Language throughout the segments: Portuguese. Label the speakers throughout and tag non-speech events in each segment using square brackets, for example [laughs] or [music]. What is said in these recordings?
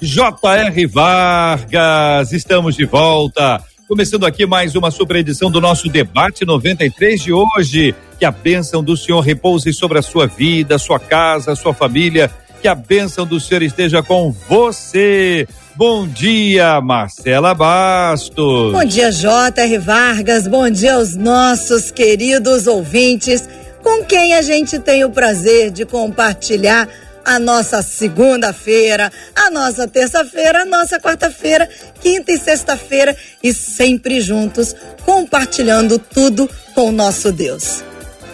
Speaker 1: J.R. Vargas. Estamos de volta. Começando aqui mais uma super edição do nosso debate 93 de hoje. Que a bênção do Senhor repouse sobre a sua vida, sua casa, sua família. Que a bênção do Senhor esteja com você. Bom dia, Marcela Bastos.
Speaker 2: Bom dia, J.R. Vargas. Bom dia aos nossos queridos ouvintes, com quem a gente tem o prazer de compartilhar a nossa segunda-feira, a nossa terça-feira, a nossa quarta-feira, quinta e sexta-feira e sempre juntos, compartilhando tudo com o nosso Deus.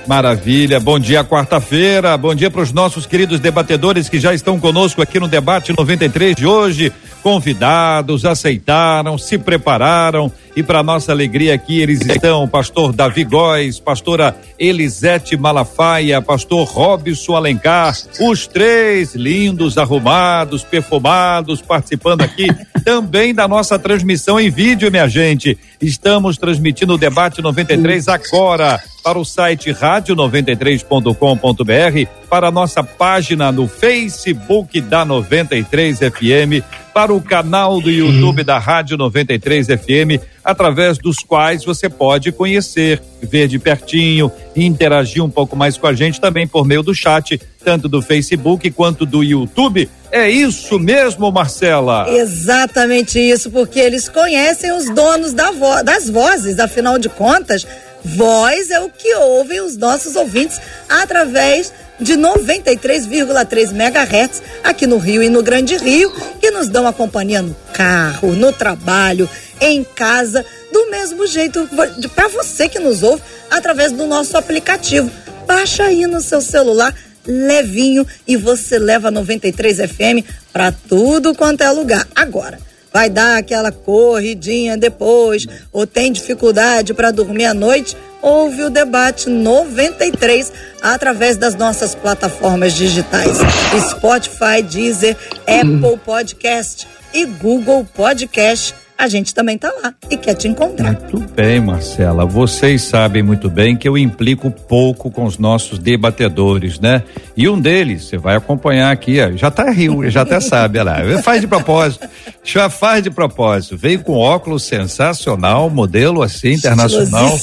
Speaker 1: Maravilha, bom dia quarta-feira, bom dia para os nossos queridos debatedores que já estão conosco aqui no debate 93 de hoje. Convidados, aceitaram, se prepararam e para nossa alegria aqui eles estão, pastor Davi Góes, pastora Elisete Malafaia, pastor Robson Alencar, os três lindos, arrumados, perfumados, participando aqui [laughs] também da nossa transmissão em vídeo, minha gente. Estamos transmitindo o debate 93 agora para o site rádio93.com.br, para a nossa página no Facebook da 93 FM, para o canal do YouTube da Rádio 93 FM, através dos quais você pode conhecer, ver de pertinho, interagir um pouco mais com a gente também por meio do chat, tanto do Facebook quanto do YouTube. É isso mesmo, Marcela?
Speaker 2: Exatamente isso, porque eles conhecem os donos da vo das vozes, afinal de contas, voz é o que ouvem os nossos ouvintes através de 93,3 MHz aqui no Rio e no Grande Rio, que nos dão a companhia no carro, no trabalho, em casa, do mesmo jeito para você que nos ouve através do nosso aplicativo. Baixa aí no seu celular levinho e você leva 93 FM para tudo quanto é lugar. Agora, vai dar aquela corridinha depois ou tem dificuldade para dormir à noite? Ouve o debate 93 através das nossas plataformas digitais: Spotify, Deezer, Apple Podcast e Google Podcast a gente também tá lá e quer te encontrar.
Speaker 1: Muito bem, Marcela. Vocês sabem muito bem que eu implico pouco com os nossos debatedores, né? E um deles, você vai acompanhar aqui, ó, já tá rio, já até sabe, olha lá. Faz de propósito. Já faz de propósito. Veio com óculos sensacional, modelo assim, internacional.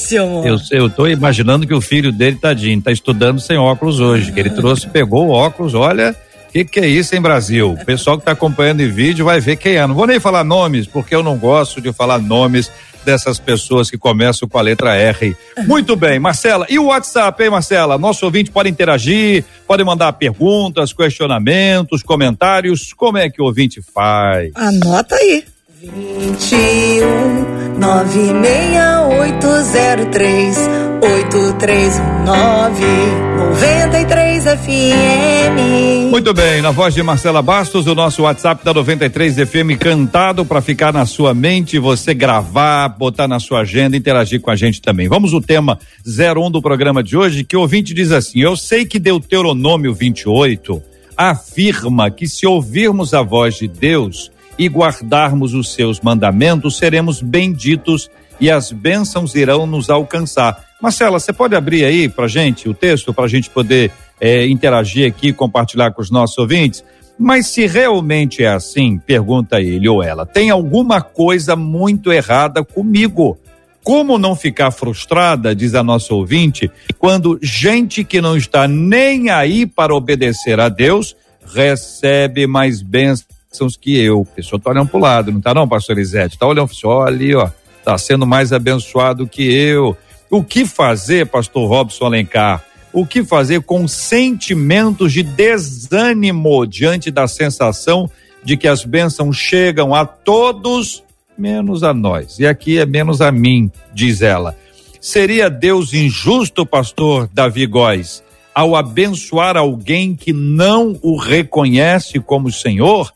Speaker 1: Eu, eu tô imaginando que o filho dele, tadinho, tá estudando sem óculos hoje, que ele trouxe, pegou o óculos, olha que, que é isso em Brasil? O pessoal que está acompanhando em vídeo vai ver quem é. Não vou nem falar nomes, porque eu não gosto de falar nomes dessas pessoas que começam com a letra R. Muito bem, Marcela. E o WhatsApp, hein, Marcela? Nosso ouvinte pode interagir, pode mandar perguntas, questionamentos, comentários. Como é que o ouvinte faz?
Speaker 2: Anota aí. 21 96803 8319 93 FM.
Speaker 1: Muito bem, na voz de Marcela Bastos, o nosso WhatsApp da 93 FM cantado para ficar na sua mente, você gravar, botar na sua agenda, interagir com a gente também. Vamos o tema 01 do programa de hoje, que o ouvinte diz assim: Eu sei que Deuteronômio 28 afirma que se ouvirmos a voz de Deus, e guardarmos os seus mandamentos, seremos benditos e as bênçãos irão nos alcançar. Marcela, você pode abrir aí para gente o texto, para a gente poder é, interagir aqui, compartilhar com os nossos ouvintes? Mas se realmente é assim, pergunta ele ou ela, tem alguma coisa muito errada comigo? Como não ficar frustrada, diz a nossa ouvinte, quando gente que não está nem aí para obedecer a Deus recebe mais bênçãos que eu. A pessoa tá olhando pro lado, não tá não, pastor Elisete? Tá olhando, ó, ali, ó, tá sendo mais abençoado que eu. O que fazer, pastor Robson Alencar? O que fazer com sentimentos de desânimo diante da sensação de que as bênçãos chegam a todos, menos a nós. E aqui é menos a mim, diz ela. Seria Deus injusto, pastor Davi Góes, ao abençoar alguém que não o reconhece como Senhor?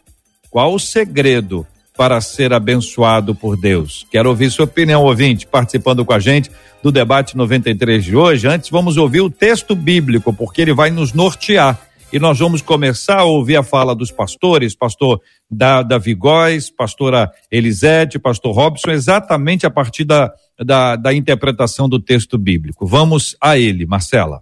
Speaker 1: Qual o segredo para ser abençoado por Deus? Quero ouvir sua opinião, ouvinte, participando com a gente do debate 93 de hoje. Antes, vamos ouvir o texto bíblico, porque ele vai nos nortear. E nós vamos começar a ouvir a fala dos pastores, pastor da, Davi Góes, pastora Elisete, pastor Robson, exatamente a partir da, da, da interpretação do texto bíblico. Vamos a ele, Marcela.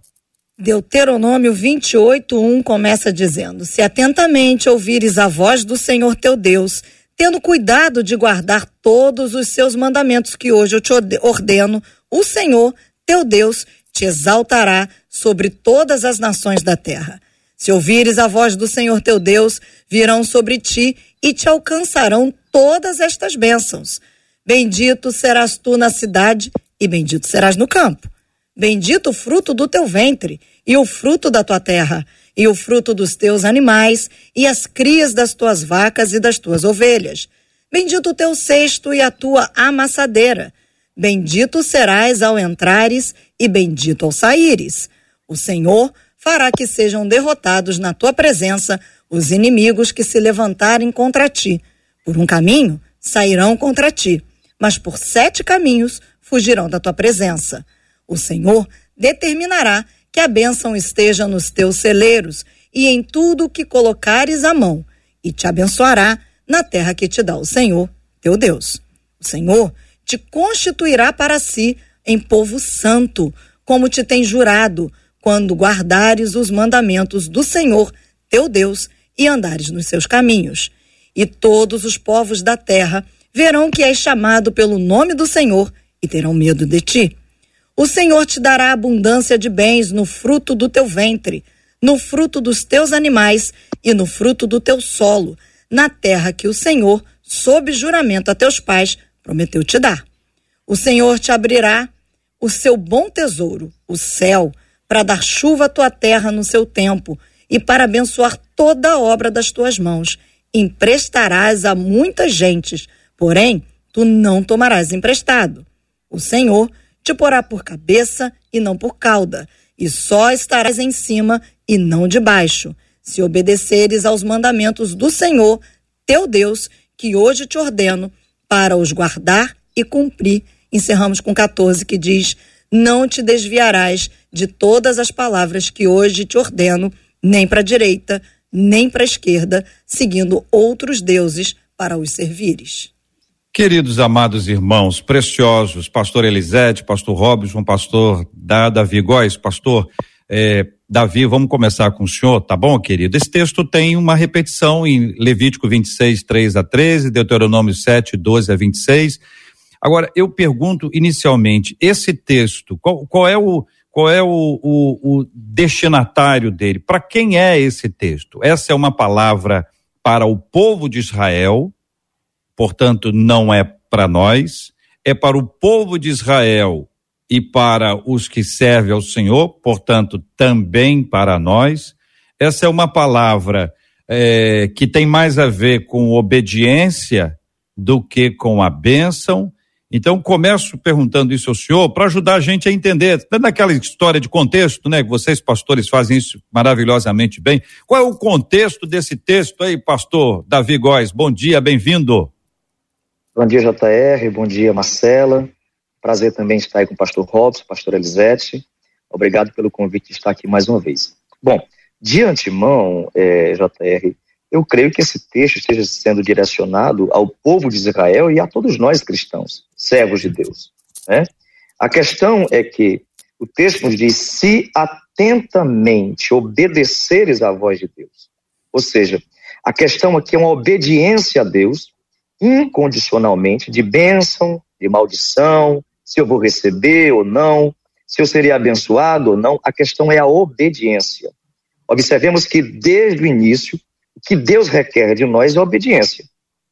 Speaker 2: Deuteronômio 28, 1 começa dizendo: Se atentamente ouvires a voz do Senhor teu Deus, tendo cuidado de guardar todos os seus mandamentos que hoje eu te ordeno, o Senhor, teu Deus, te exaltará sobre todas as nações da terra. Se ouvires a voz do Senhor teu Deus, virão sobre ti e te alcançarão todas estas bênçãos. Bendito serás tu na cidade e bendito serás no campo. Bendito o fruto do teu ventre e o fruto da tua terra e o fruto dos teus animais, e as crias das tuas vacas e das tuas ovelhas. Bendito o teu cesto e a tua amassadeira. Bendito serás ao entrares e bendito ao saíres. O Senhor fará que sejam derrotados na tua presença os inimigos que se levantarem contra ti. Por um caminho sairão contra ti, mas por sete caminhos fugirão da tua presença. O Senhor determinará que a bênção esteja nos teus celeiros e em tudo que colocares a mão, e te abençoará na terra que te dá o Senhor, teu Deus. O Senhor te constituirá para si em povo santo, como te tem jurado, quando guardares os mandamentos do Senhor, teu Deus, e andares nos seus caminhos. E todos os povos da terra verão que és chamado pelo nome do Senhor e terão medo de ti. O Senhor te dará abundância de bens no fruto do teu ventre, no fruto dos teus animais e no fruto do teu solo, na terra que o Senhor, sob juramento a teus pais, prometeu te dar. O Senhor te abrirá o seu bom tesouro, o céu, para dar chuva à tua terra no seu tempo e para abençoar toda a obra das tuas mãos. Emprestarás a muitas gentes, porém tu não tomarás emprestado. O Senhor te porá por cabeça e não por cauda, e só estarás em cima e não debaixo, se obedeceres aos mandamentos do Senhor, teu Deus, que hoje te ordeno, para os guardar e cumprir. Encerramos com 14, que diz: Não te desviarás de todas as palavras que hoje te ordeno, nem para a direita, nem para a esquerda, seguindo outros deuses para os servires.
Speaker 1: Queridos amados irmãos, preciosos, pastor Elisete, pastor Robson, pastor da Davi Góes, pastor eh, Davi, vamos começar com o senhor, tá bom, querido? Esse texto tem uma repetição em Levítico 26, 3 a 13, Deuteronômio 7, 12 a 26. Agora, eu pergunto inicialmente, esse texto, qual, qual é o, qual é o, o, o destinatário dele? Para quem é esse texto? Essa é uma palavra para o povo de Israel, portanto, não é para nós, é para o povo de Israel e para os que servem ao Senhor, portanto, também para nós. Essa é uma palavra é, que tem mais a ver com obediência do que com a bênção. Então, começo perguntando isso ao senhor para ajudar a gente a entender, naquela história de contexto, né? Que vocês, pastores, fazem isso maravilhosamente bem. Qual é o contexto desse texto aí, pastor Davi Góes? Bom dia, bem-vindo.
Speaker 3: Bom dia, JR. Bom dia, Marcela. Prazer também estar aí com o pastor Robson, pastor Elisete. Obrigado pelo convite de estar aqui mais uma vez. Bom, de antemão, é, JR, eu creio que esse texto esteja sendo direcionado ao povo de Israel e a todos nós cristãos, servos de Deus. Né? A questão é que o texto nos diz: se atentamente obedeceres à voz de Deus. Ou seja, a questão aqui é uma obediência a Deus incondicionalmente de bênção, de maldição, se eu vou receber ou não, se eu serei abençoado ou não. A questão é a obediência. Observemos que desde o início, o que Deus requer de nós é obediência.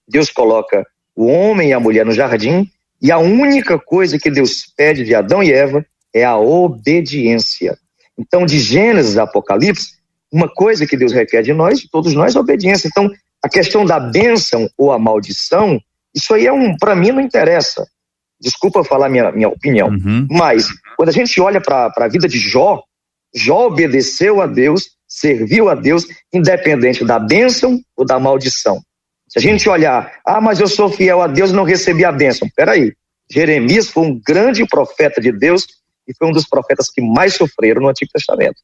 Speaker 3: Deus coloca o homem e a mulher no jardim e a única coisa que Deus pede de Adão e Eva é a obediência. Então, de Gênesis a Apocalipse, uma coisa que Deus requer de nós, de todos nós, é obediência. Então, a questão da bênção ou a maldição, isso aí é um, para mim não interessa. Desculpa falar minha, minha opinião. Uhum. Mas, quando a gente olha para a vida de Jó, Jó obedeceu a Deus, serviu a Deus, independente da bênção ou da maldição. Se a gente olhar, ah, mas eu sou fiel a Deus e não recebi a bênção. Peraí, Jeremias foi um grande profeta de Deus e foi um dos profetas que mais sofreram no Antigo Testamento.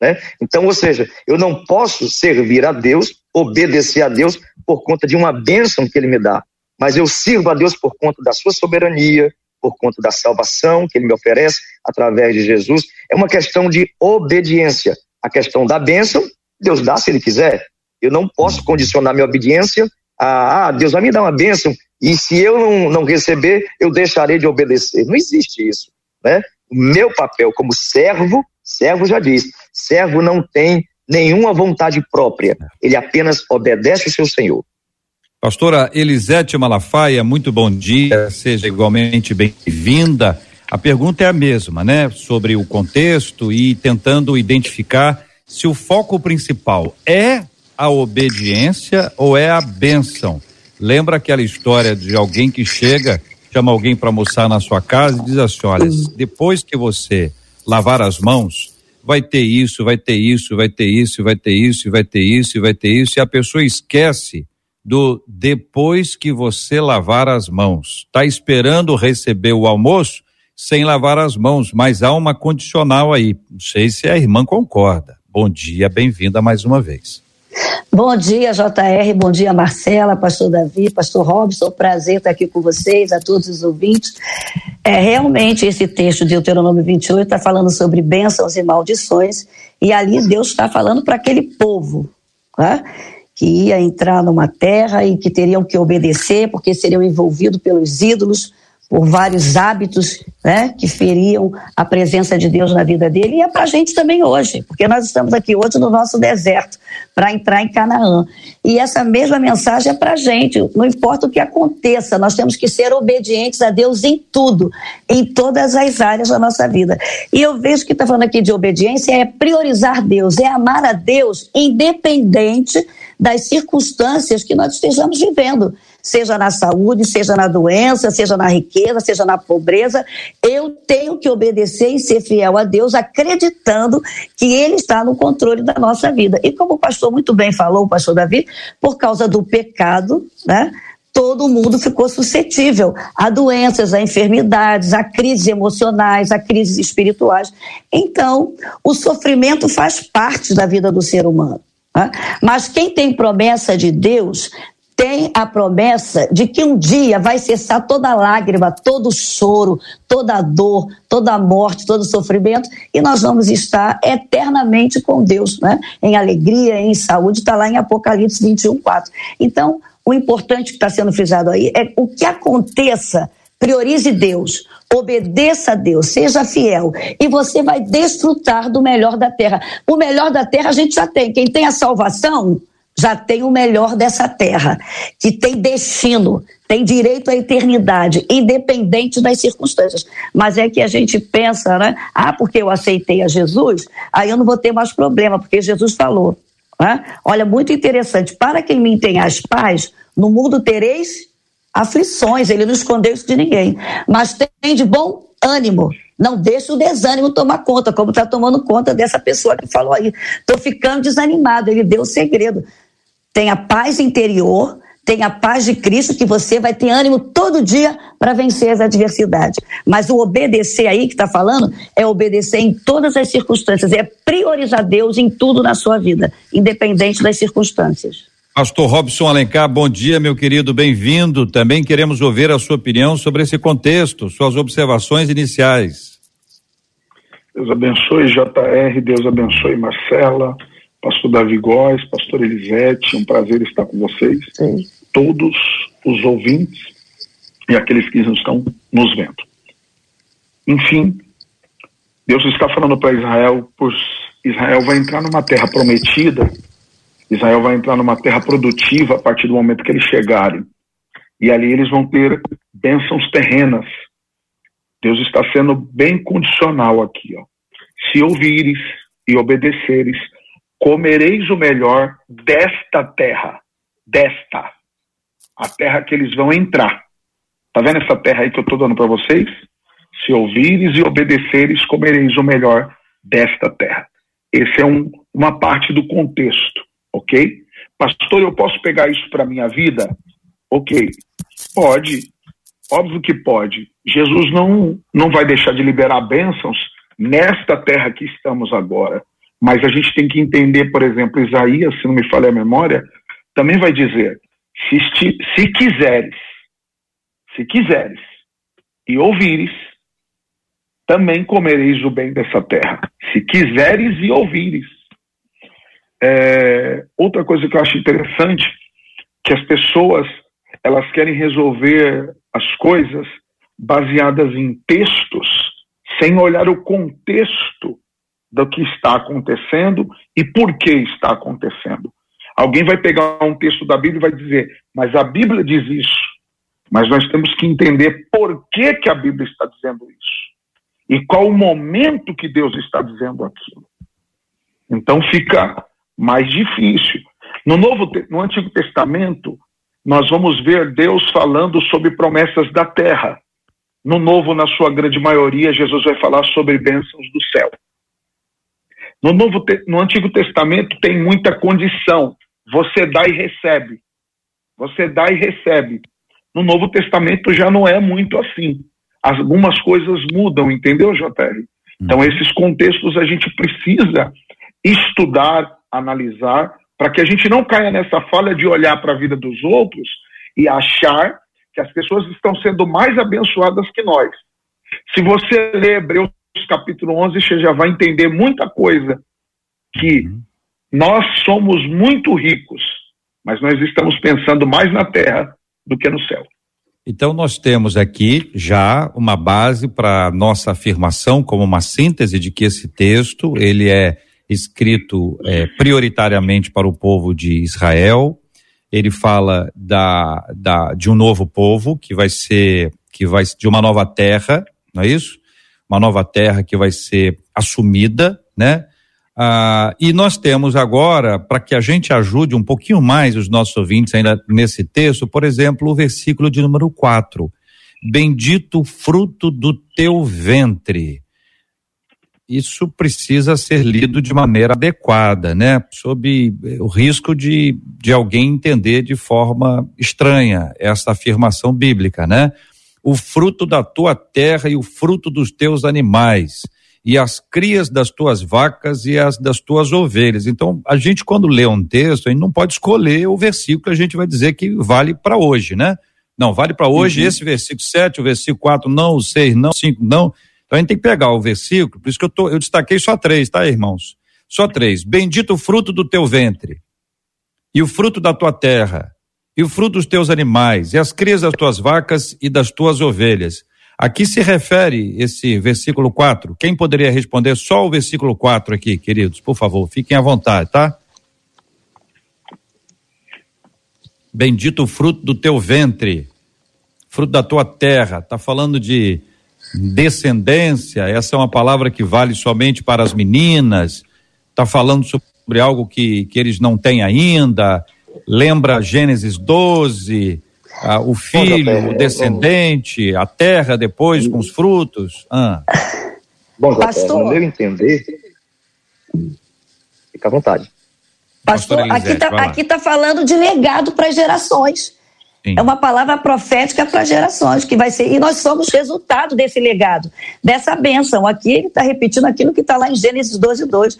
Speaker 3: Né? Então, ou seja, eu não posso servir a Deus, obedecer a Deus por conta de uma bênção que Ele me dá, mas eu sirvo a Deus por conta da Sua soberania, por conta da salvação que Ele me oferece através de Jesus. É uma questão de obediência. A questão da bênção, Deus dá se Ele quiser. Eu não posso condicionar minha obediência a, ah, Deus vai me dar uma bênção e se eu não, não receber, eu deixarei de obedecer. Não existe isso. Né? O meu papel como servo, servo já diz, servo não tem nenhuma vontade própria, ele apenas obedece o seu Senhor.
Speaker 1: Pastora Elisete Malafaia, muito bom dia, seja igualmente bem-vinda. A pergunta é a mesma, né? Sobre o contexto e tentando identificar se o foco principal é a obediência ou é a bênção. Lembra aquela história de alguém que chega, chama alguém para almoçar na sua casa e diz assim: olha, depois que você lavar as mãos, vai ter isso, vai ter isso, vai ter isso, vai ter isso, vai ter isso, vai ter isso, e a pessoa esquece do depois que você lavar as mãos. Está esperando receber o almoço sem lavar as mãos, mas há uma condicional aí. Não sei se a irmã concorda. Bom dia, bem-vinda mais uma vez.
Speaker 4: Bom dia, JR, bom dia, Marcela, pastor Davi, pastor Robson, prazer estar aqui com vocês, a todos os ouvintes. É, realmente, esse texto de Deuteronômio 28 está falando sobre bênçãos e maldições, e ali Deus está falando para aquele povo, tá? que ia entrar numa terra e que teriam que obedecer, porque seriam envolvidos pelos ídolos, por vários hábitos né, que feriam a presença de Deus na vida dele, e é para a gente também hoje, porque nós estamos aqui hoje no nosso deserto para entrar em Canaã. E essa mesma mensagem é para a gente, não importa o que aconteça, nós temos que ser obedientes a Deus em tudo, em todas as áreas da nossa vida. E eu vejo que está falando aqui de obediência é priorizar Deus, é amar a Deus independente das circunstâncias que nós estejamos vivendo seja na saúde, seja na doença, seja na riqueza, seja na pobreza, eu tenho que obedecer e ser fiel a Deus, acreditando que Ele está no controle da nossa vida. E como o pastor muito bem falou, o pastor Davi, por causa do pecado, né? todo mundo ficou suscetível a doenças, a enfermidades, a crises emocionais, a crises espirituais. Então, o sofrimento faz parte da vida do ser humano. Né? Mas quem tem promessa de Deus tem a promessa de que um dia vai cessar toda lágrima, todo choro, toda dor, toda morte, todo sofrimento, e nós vamos estar eternamente com Deus, né? em alegria, em saúde, está lá em Apocalipse 21, 4. Então, o importante que está sendo frisado aí é o que aconteça, priorize Deus, obedeça a Deus, seja fiel, e você vai desfrutar do melhor da terra. O melhor da terra a gente já tem. Quem tem a salvação já tem o melhor dessa terra, que tem destino, tem direito à eternidade, independente das circunstâncias. Mas é que a gente pensa, né? Ah, porque eu aceitei a Jesus, aí eu não vou ter mais problema, porque Jesus falou. Né? Olha, muito interessante. Para quem me tem as paz, no mundo tereis aflições. Ele não escondeu isso de ninguém. Mas tem de bom ânimo. Não deixa o desânimo tomar conta, como está tomando conta dessa pessoa que falou aí. Estou ficando desanimado. Ele deu o segredo. Tenha paz interior, tenha a paz de Cristo, que você vai ter ânimo todo dia para vencer as adversidades. Mas o obedecer aí que está falando é obedecer em todas as circunstâncias, é priorizar Deus em tudo na sua vida, independente das circunstâncias.
Speaker 1: Pastor Robson Alencar, bom dia, meu querido, bem-vindo. Também queremos ouvir a sua opinião sobre esse contexto, suas observações iniciais.
Speaker 5: Deus abençoe, JR, Deus abençoe, Marcela, pastor Davi Góes, pastor Elisete, um prazer estar com vocês, Sim. todos os ouvintes e aqueles que estão nos vendo. Enfim, Deus está falando para Israel, pois Israel vai entrar numa terra prometida, Israel vai entrar numa terra produtiva a partir do momento que eles chegarem. E ali eles vão ter bênçãos terrenas. Deus está sendo bem condicional aqui, ó. Se ouvires e obedeceres, comereis o melhor desta terra, desta, a terra que eles vão entrar. Tá vendo essa terra aí que eu estou dando para vocês? Se ouvires e obedeceres, comereis o melhor desta terra. Esse é um, uma parte do contexto, ok? Pastor, eu posso pegar isso para minha vida? Ok, pode, óbvio que pode. Jesus não, não vai deixar de liberar bênçãos nesta terra que estamos agora. Mas a gente tem que entender, por exemplo, Isaías, se não me falha a memória, também vai dizer: se, se quiseres, se quiseres e ouvires, também comereis o bem dessa terra. Se quiseres e ouvires. É, outra coisa que eu acho interessante, que as pessoas elas querem resolver as coisas baseadas em textos, sem olhar o contexto do que está acontecendo e por que está acontecendo. Alguém vai pegar um texto da Bíblia e vai dizer, mas a Bíblia diz isso. Mas nós temos que entender por que, que a Bíblia está dizendo isso. E qual o momento que Deus está dizendo aquilo. Então fica mais difícil. No Novo, no Antigo Testamento, nós vamos ver Deus falando sobre promessas da terra. No Novo, na sua grande maioria, Jesus vai falar sobre bênçãos do céu. No, Novo, no Antigo Testamento tem muita condição. Você dá e recebe. Você dá e recebe. No Novo Testamento já não é muito assim. Algumas coisas mudam, entendeu, JR? Então, uhum. esses contextos a gente precisa estudar, analisar, para que a gente não caia nessa falha de olhar para a vida dos outros e achar que as pessoas estão sendo mais abençoadas que nós. Se você ler Hebreus capítulo 11, você já vai entender muita coisa que uhum. nós somos muito ricos, mas nós estamos pensando mais na terra do que no céu.
Speaker 1: Então nós temos aqui já uma base para nossa afirmação como uma síntese de que esse texto ele é escrito é, prioritariamente para o povo de Israel. Ele fala da, da, de um novo povo que vai ser que vai de uma nova terra, não é isso? Uma nova terra que vai ser assumida, né? Ah, e nós temos agora, para que a gente ajude um pouquinho mais os nossos ouvintes ainda nesse texto, por exemplo, o versículo de número 4. Bendito fruto do teu ventre. Isso precisa ser lido de maneira adequada, né? Sob o risco de, de alguém entender de forma estranha essa afirmação bíblica, né? O fruto da tua terra e o fruto dos teus animais e as crias das tuas vacas e as das tuas ovelhas. Então, a gente, quando lê um texto, a gente não pode escolher o versículo que a gente vai dizer que vale para hoje, né? Não, vale para hoje uhum. esse versículo 7, o versículo 4, não, o 6, não, 5, não. Então a gente tem que pegar o versículo, por isso que eu, tô, eu destaquei só três, tá, irmãos? Só três. Bendito o fruto do teu ventre, e o fruto da tua terra, e o fruto dos teus animais, e as crias das tuas vacas e das tuas ovelhas a que se refere esse versículo 4? Quem poderia responder só o versículo 4 aqui, queridos? Por favor, fiquem à vontade, tá? Bendito o fruto do teu ventre, fruto da tua terra. Está falando de descendência, essa é uma palavra que vale somente para as meninas. Está falando sobre algo que, que eles não têm ainda. Lembra Gênesis 12, ah, o filho, Bom, o descendente, a terra depois com os frutos? Ah.
Speaker 3: Bom, Pastor, no meu entender, fica à vontade.
Speaker 4: Pastor, aqui está aqui tá falando de legado para as gerações. Sim. É uma palavra profética para gerações que vai ser e nós somos resultado desse legado, dessa bênção. Aqui ele está repetindo aquilo que está lá em Gênesis 12, 2.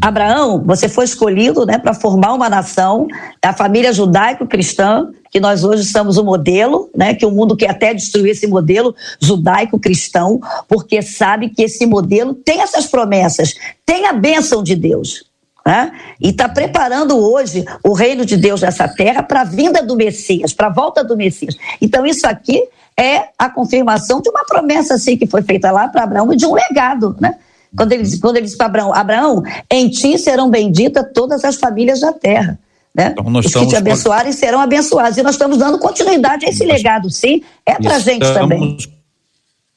Speaker 4: Abraão, você foi escolhido né, para formar uma nação, a família judaico-cristã, que nós hoje somos o modelo, né, que o mundo quer até destruir esse modelo judaico-cristão, porque sabe que esse modelo tem essas promessas, tem a bênção de Deus. Né? E está preparando hoje o reino de Deus nessa terra para a vinda do Messias, para a volta do Messias. Então, isso aqui é a confirmação de uma promessa assim que foi feita lá para Abraão e de um legado, né? Quando ele, quando ele disse para Abraão, Abraão, em ti serão benditas todas as famílias da terra. Né? Então Os que te abençoarem serão abençoados. E nós estamos dando continuidade a esse legado, sim. É para a gente também.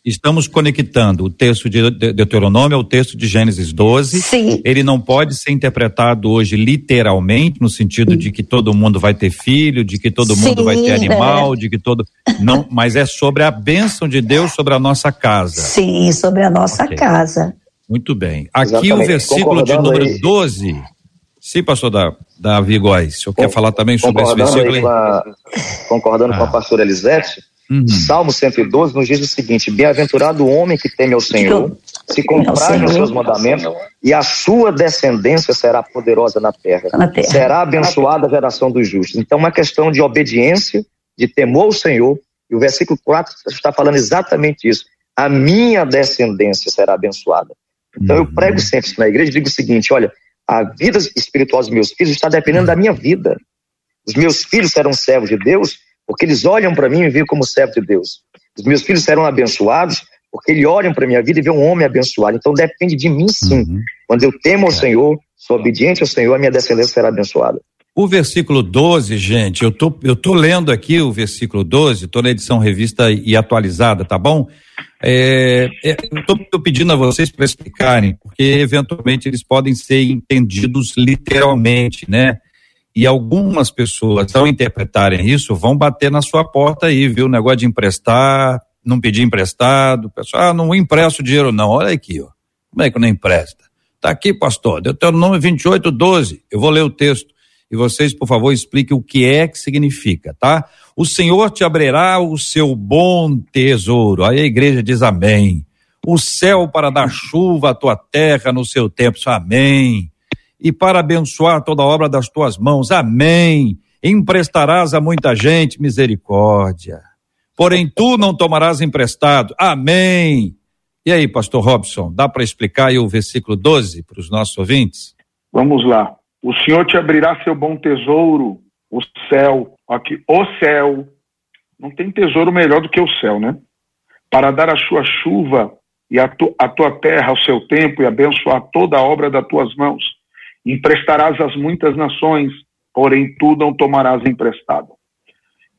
Speaker 1: Estamos conectando o texto de Deuteronômio ao texto de Gênesis 12.
Speaker 4: Sim.
Speaker 1: Ele não pode ser interpretado hoje literalmente, no sentido de que todo mundo vai ter filho, de que todo mundo Sim, vai ter animal, é. de que todo. Não, mas é sobre a bênção de Deus sobre a nossa casa.
Speaker 4: Sim, sobre a nossa okay. casa.
Speaker 1: Muito bem. Aqui Exatamente. o versículo de número aí. 12. Sim, pastor Davi Góes, o senhor quer falar também sobre esse versículo?
Speaker 3: Com a, concordando ah. com a pastora Elisete, uhum. Salmo 112 nos diz o seguinte: Bem-aventurado o homem que teme ao Senhor, se comprar nos seus mandamentos, e a sua descendência será poderosa na terra. na terra. Será abençoada a geração dos justos. Então, uma questão de obediência, de temor ao Senhor, e o versículo 4 está falando exatamente isso. A minha descendência será abençoada. Então, uhum. eu prego sempre na igreja e digo o seguinte: olha, a vida espiritual dos meus filhos está dependendo da minha vida. Os meus filhos serão servos de Deus porque eles olham para mim e veem como servo de Deus. Os meus filhos serão abençoados porque eles olham para minha vida e veem um homem abençoado. Então depende de mim sim. Uhum. Quando eu temo ao é. Senhor, sou obediente ao Senhor, a minha descendência será abençoada.
Speaker 1: O versículo 12, gente, eu tô, eu tô lendo aqui o versículo 12, tô na edição revista e atualizada, tá bom? É, é, eu tô, tô, pedindo a vocês para explicarem, porque eventualmente eles podem ser entendidos literalmente, né? E algumas pessoas, ao interpretarem isso, vão bater na sua porta aí, viu? O negócio de emprestar, não pedir emprestado, pessoal, ah, não empresto dinheiro não, olha aqui, ó. Como é que não empresta? Tá aqui, pastor, Deuteronômio 28, 12, eu vou ler o texto e vocês, por favor, expliquem o que é que significa, tá? O Senhor te abrirá o seu bom tesouro. Aí a igreja diz amém. O céu para dar chuva à tua terra no seu tempo, amém. E para abençoar toda a obra das tuas mãos, amém. Emprestarás a muita gente misericórdia. Porém, tu não tomarás emprestado, amém. E aí, pastor Robson, dá para explicar aí o versículo 12 para os nossos ouvintes?
Speaker 5: Vamos lá. O Senhor te abrirá seu bom tesouro, o céu. Aqui, o céu. Não tem tesouro melhor do que o céu, né? Para dar a sua chuva e a, tu, a tua terra ao seu tempo e abençoar toda a obra das tuas mãos. Emprestarás às muitas nações, porém tu não tomarás emprestado.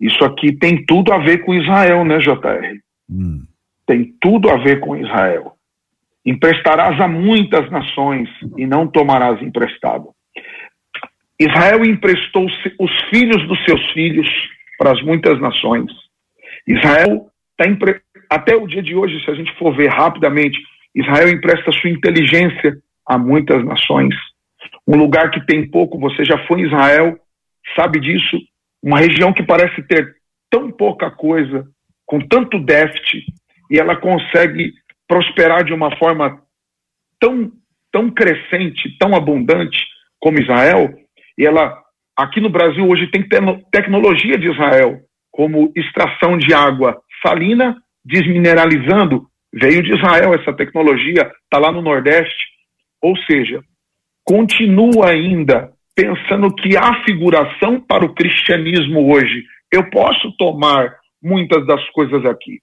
Speaker 5: Isso aqui tem tudo a ver com Israel, né, JR? Hum. Tem tudo a ver com Israel. Emprestarás a muitas nações e não tomarás emprestado. Israel emprestou os filhos dos seus filhos para as muitas nações. Israel está empre... até o dia de hoje, se a gente for ver rapidamente, Israel empresta sua inteligência a muitas nações. Um lugar que tem pouco, você já foi em Israel, sabe disso. Uma região que parece ter tão pouca coisa, com tanto déficit, e ela consegue prosperar de uma forma tão, tão crescente, tão abundante como Israel, e ela, aqui no Brasil, hoje tem tecnologia de Israel, como extração de água salina, desmineralizando. Veio de Israel essa tecnologia, está lá no Nordeste. Ou seja, continua ainda pensando que há figuração para o cristianismo hoje. Eu posso tomar muitas das coisas aqui,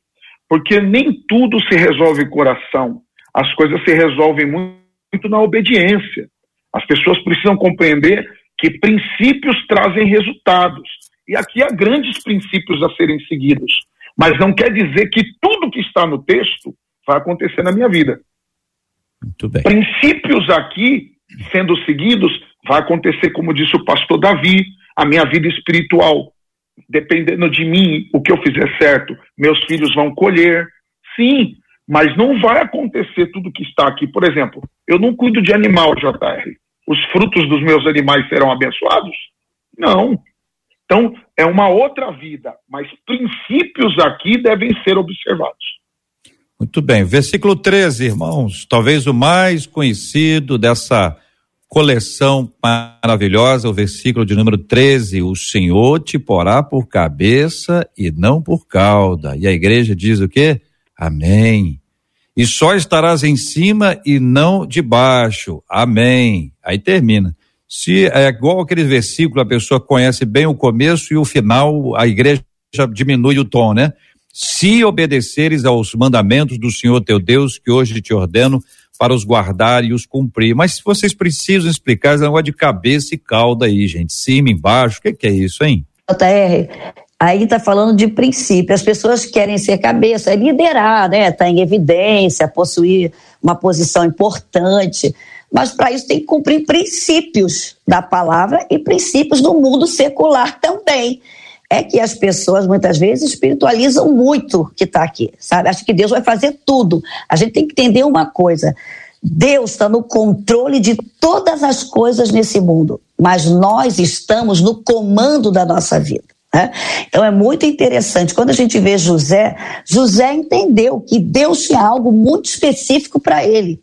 Speaker 5: porque nem tudo se resolve coração. As coisas se resolvem muito na obediência. As pessoas precisam compreender que princípios trazem resultados. E aqui há grandes princípios a serem seguidos. Mas não quer dizer que tudo que está no texto vai acontecer na minha vida. Princípios aqui sendo seguidos vai acontecer, como disse o pastor Davi, a minha vida espiritual. Dependendo de mim, o que eu fizer certo, meus filhos vão colher. Sim, mas não vai acontecer tudo que está aqui. Por exemplo, eu não cuido de animal, JR os frutos dos meus animais serão abençoados? Não. Então, é uma outra vida, mas princípios aqui devem ser observados.
Speaker 1: Muito bem. Versículo 13, irmãos, talvez o mais conhecido dessa coleção maravilhosa, o versículo de número 13: O Senhor te porá por cabeça e não por cauda. E a igreja diz o quê? Amém e só estarás em cima e não debaixo. Amém. Aí termina. Se é igual aquele versículo, a pessoa conhece bem o começo e o final, a igreja diminui o tom, né? Se obedeceres aos mandamentos do Senhor teu Deus, que hoje te ordeno, para os guardar e os cumprir. Mas vocês precisam explicar esse negócio de cabeça e cauda aí, gente. Cima, embaixo, o que, que é isso, hein?
Speaker 4: JR, Aí está falando de princípio. As pessoas querem ser cabeça, é liderar, né? Estar tá em evidência, possuir uma posição importante. Mas para isso tem que cumprir princípios da palavra e princípios do mundo secular também. É que as pessoas muitas vezes espiritualizam muito o que está aqui, sabe? Acho que Deus vai fazer tudo. A gente tem que entender uma coisa: Deus está no controle de todas as coisas nesse mundo, mas nós estamos no comando da nossa vida. Né? Então é muito interessante. Quando a gente vê José, José entendeu que Deus tinha algo muito específico para ele.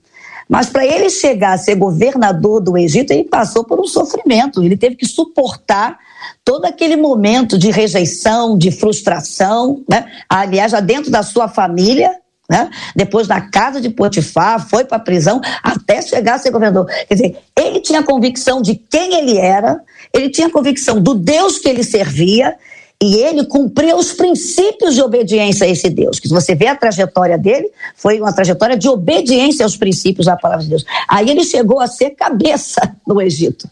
Speaker 4: Mas para ele chegar a ser governador do Egito, ele passou por um sofrimento. Ele teve que suportar todo aquele momento de rejeição, de frustração, né? aliás, já dentro da sua família, né? depois na casa de Potifar, foi para a prisão até chegar a ser governador. Quer dizer, ele tinha convicção de quem ele era, ele tinha convicção do Deus que ele servia e ele cumpriu os princípios de obediência a esse Deus. Que se você vê a trajetória dele, foi uma trajetória de obediência aos princípios da palavra de Deus. Aí ele chegou a ser cabeça [laughs] no Egito.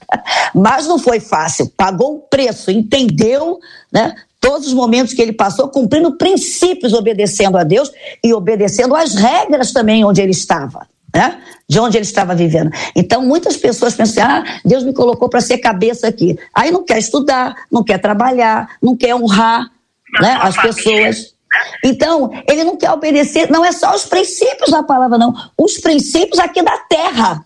Speaker 4: Mas não foi fácil, pagou o preço, entendeu, né? Todos os momentos que ele passou cumprindo princípios, obedecendo a Deus e obedecendo às regras também onde ele estava né? De onde ele estava vivendo. Então, muitas pessoas pensam assim, ah, Deus me colocou para ser cabeça aqui. Aí não quer estudar, não quer trabalhar, não quer honrar né, as pessoas. Então, ele não quer obedecer, não é só os princípios da palavra, não. Os princípios aqui da terra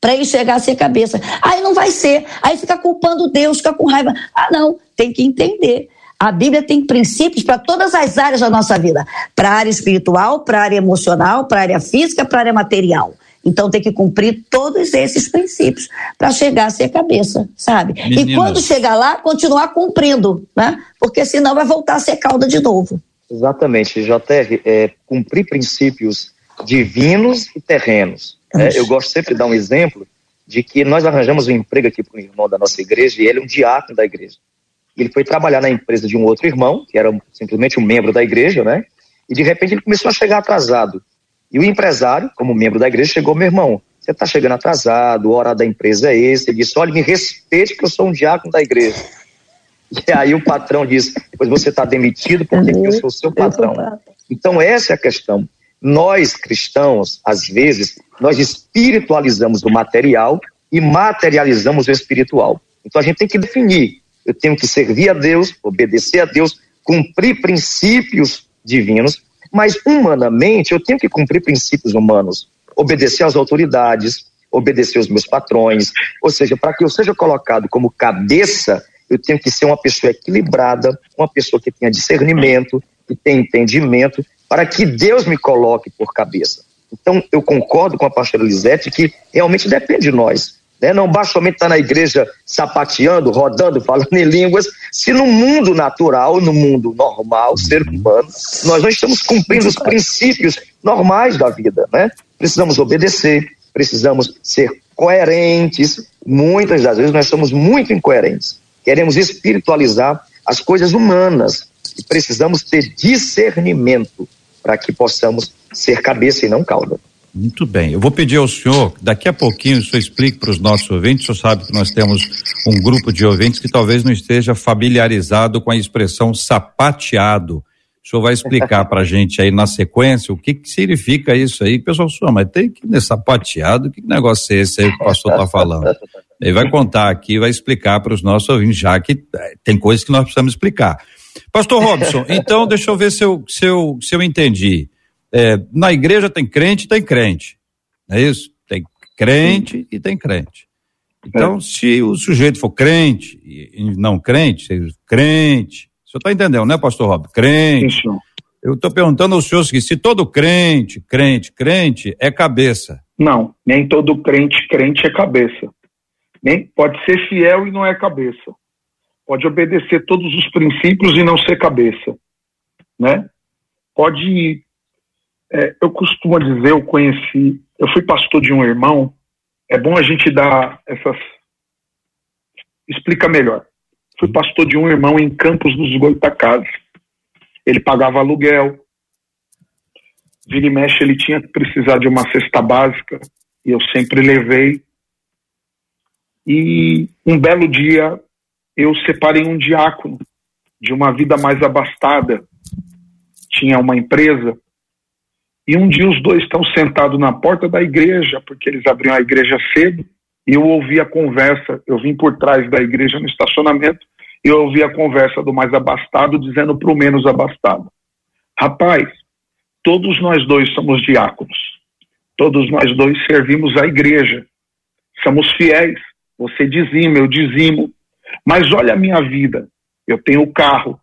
Speaker 4: para ele chegar a ser cabeça. Aí não vai ser. Aí fica culpando Deus, fica com raiva. Ah, não, tem que entender. A Bíblia tem princípios para todas as áreas da nossa vida: para a área espiritual, para a área emocional, para a área física, para a área material. Então tem que cumprir todos esses princípios para chegar a ser cabeça, sabe? Meninas. E quando chegar lá, continuar cumprindo, né? Porque senão vai voltar a ser cauda de novo.
Speaker 3: Exatamente, JR, é, cumprir princípios divinos e terrenos. É, eu gosto sempre de dar um exemplo de que nós arranjamos um emprego aqui para um irmão da nossa igreja e ele é um diácono da igreja. Ele foi trabalhar na empresa de um outro irmão, que era simplesmente um membro da igreja, né? E de repente ele começou a chegar atrasado. E o empresário, como membro da igreja, chegou, meu irmão, você está chegando atrasado, o hora da empresa é esse. Ele disse, olha, me respeite que eu sou um diácono da igreja. [laughs] E aí o patrão disse, pois você está demitido porque uhum. eu sou seu patrão. Então essa é a questão. Nós, cristãos, às vezes, nós espiritualizamos o material e materializamos o espiritual. Então a gente tem que definir. Eu tenho que servir a Deus, obedecer a Deus, cumprir princípios divinos mas, humanamente, eu tenho que cumprir princípios humanos, obedecer às autoridades, obedecer aos meus patrões. Ou seja, para que eu seja colocado como cabeça, eu tenho que ser uma pessoa equilibrada, uma pessoa que tenha discernimento, que tenha entendimento, para que Deus me coloque por cabeça. Então, eu concordo com a pastora Lisete que realmente depende de nós. Né? Não basta somente estar na igreja sapateando, rodando, falando em línguas, se no mundo natural, no mundo normal, ser humano, nós não estamos cumprindo os princípios normais da vida. Né? Precisamos obedecer, precisamos ser coerentes. Muitas das vezes nós somos muito incoerentes. Queremos espiritualizar as coisas humanas e precisamos ter discernimento para que possamos ser cabeça e não cauda.
Speaker 1: Muito bem. Eu vou pedir ao senhor, daqui a pouquinho, o senhor explique para os nossos ouvintes. O senhor sabe que nós temos um grupo de ouvintes que talvez não esteja familiarizado com a expressão sapateado. O senhor vai explicar para a gente aí na sequência o que, que significa isso aí. Pessoal, senhor, mas tem que ir sapateado, que negócio é esse aí que o pastor está falando? Ele vai contar aqui, vai explicar para os nossos ouvintes, já que eh, tem coisas que nós precisamos explicar. Pastor Robson, então deixa eu ver se eu, se eu, se eu entendi. É, na igreja tem crente e tem crente. Não é isso? Tem crente Sim. e tem crente. Então, é. se o sujeito for crente e não crente, crente. O senhor está entendendo, né, pastor Rob? Crente. Sim, Eu estou perguntando aos senhores se todo crente, crente, crente é cabeça.
Speaker 5: Não, nem todo crente, crente é cabeça. Nem pode ser fiel e não é cabeça. Pode obedecer todos os princípios e não ser cabeça, né? Pode é, eu costumo dizer, eu conheci, eu fui pastor de um irmão, é bom a gente dar essas. Explica melhor. Fui pastor de um irmão em Campos dos Goitacazes. Ele pagava aluguel. Vira e mexe, ele tinha que precisar de uma cesta básica, e eu sempre levei. E um belo dia, eu separei um diácono de uma vida mais abastada. Tinha uma empresa e um dia os dois estão sentados na porta da igreja, porque eles abriam a igreja cedo, e eu ouvi a conversa, eu vim por trás da igreja no estacionamento, e eu ouvi a conversa do mais abastado dizendo para o menos abastado: Rapaz, todos nós dois somos diáconos. Todos nós dois servimos a igreja. Somos fiéis. Você dizima, eu dizimo. Mas olha a minha vida. Eu tenho carro,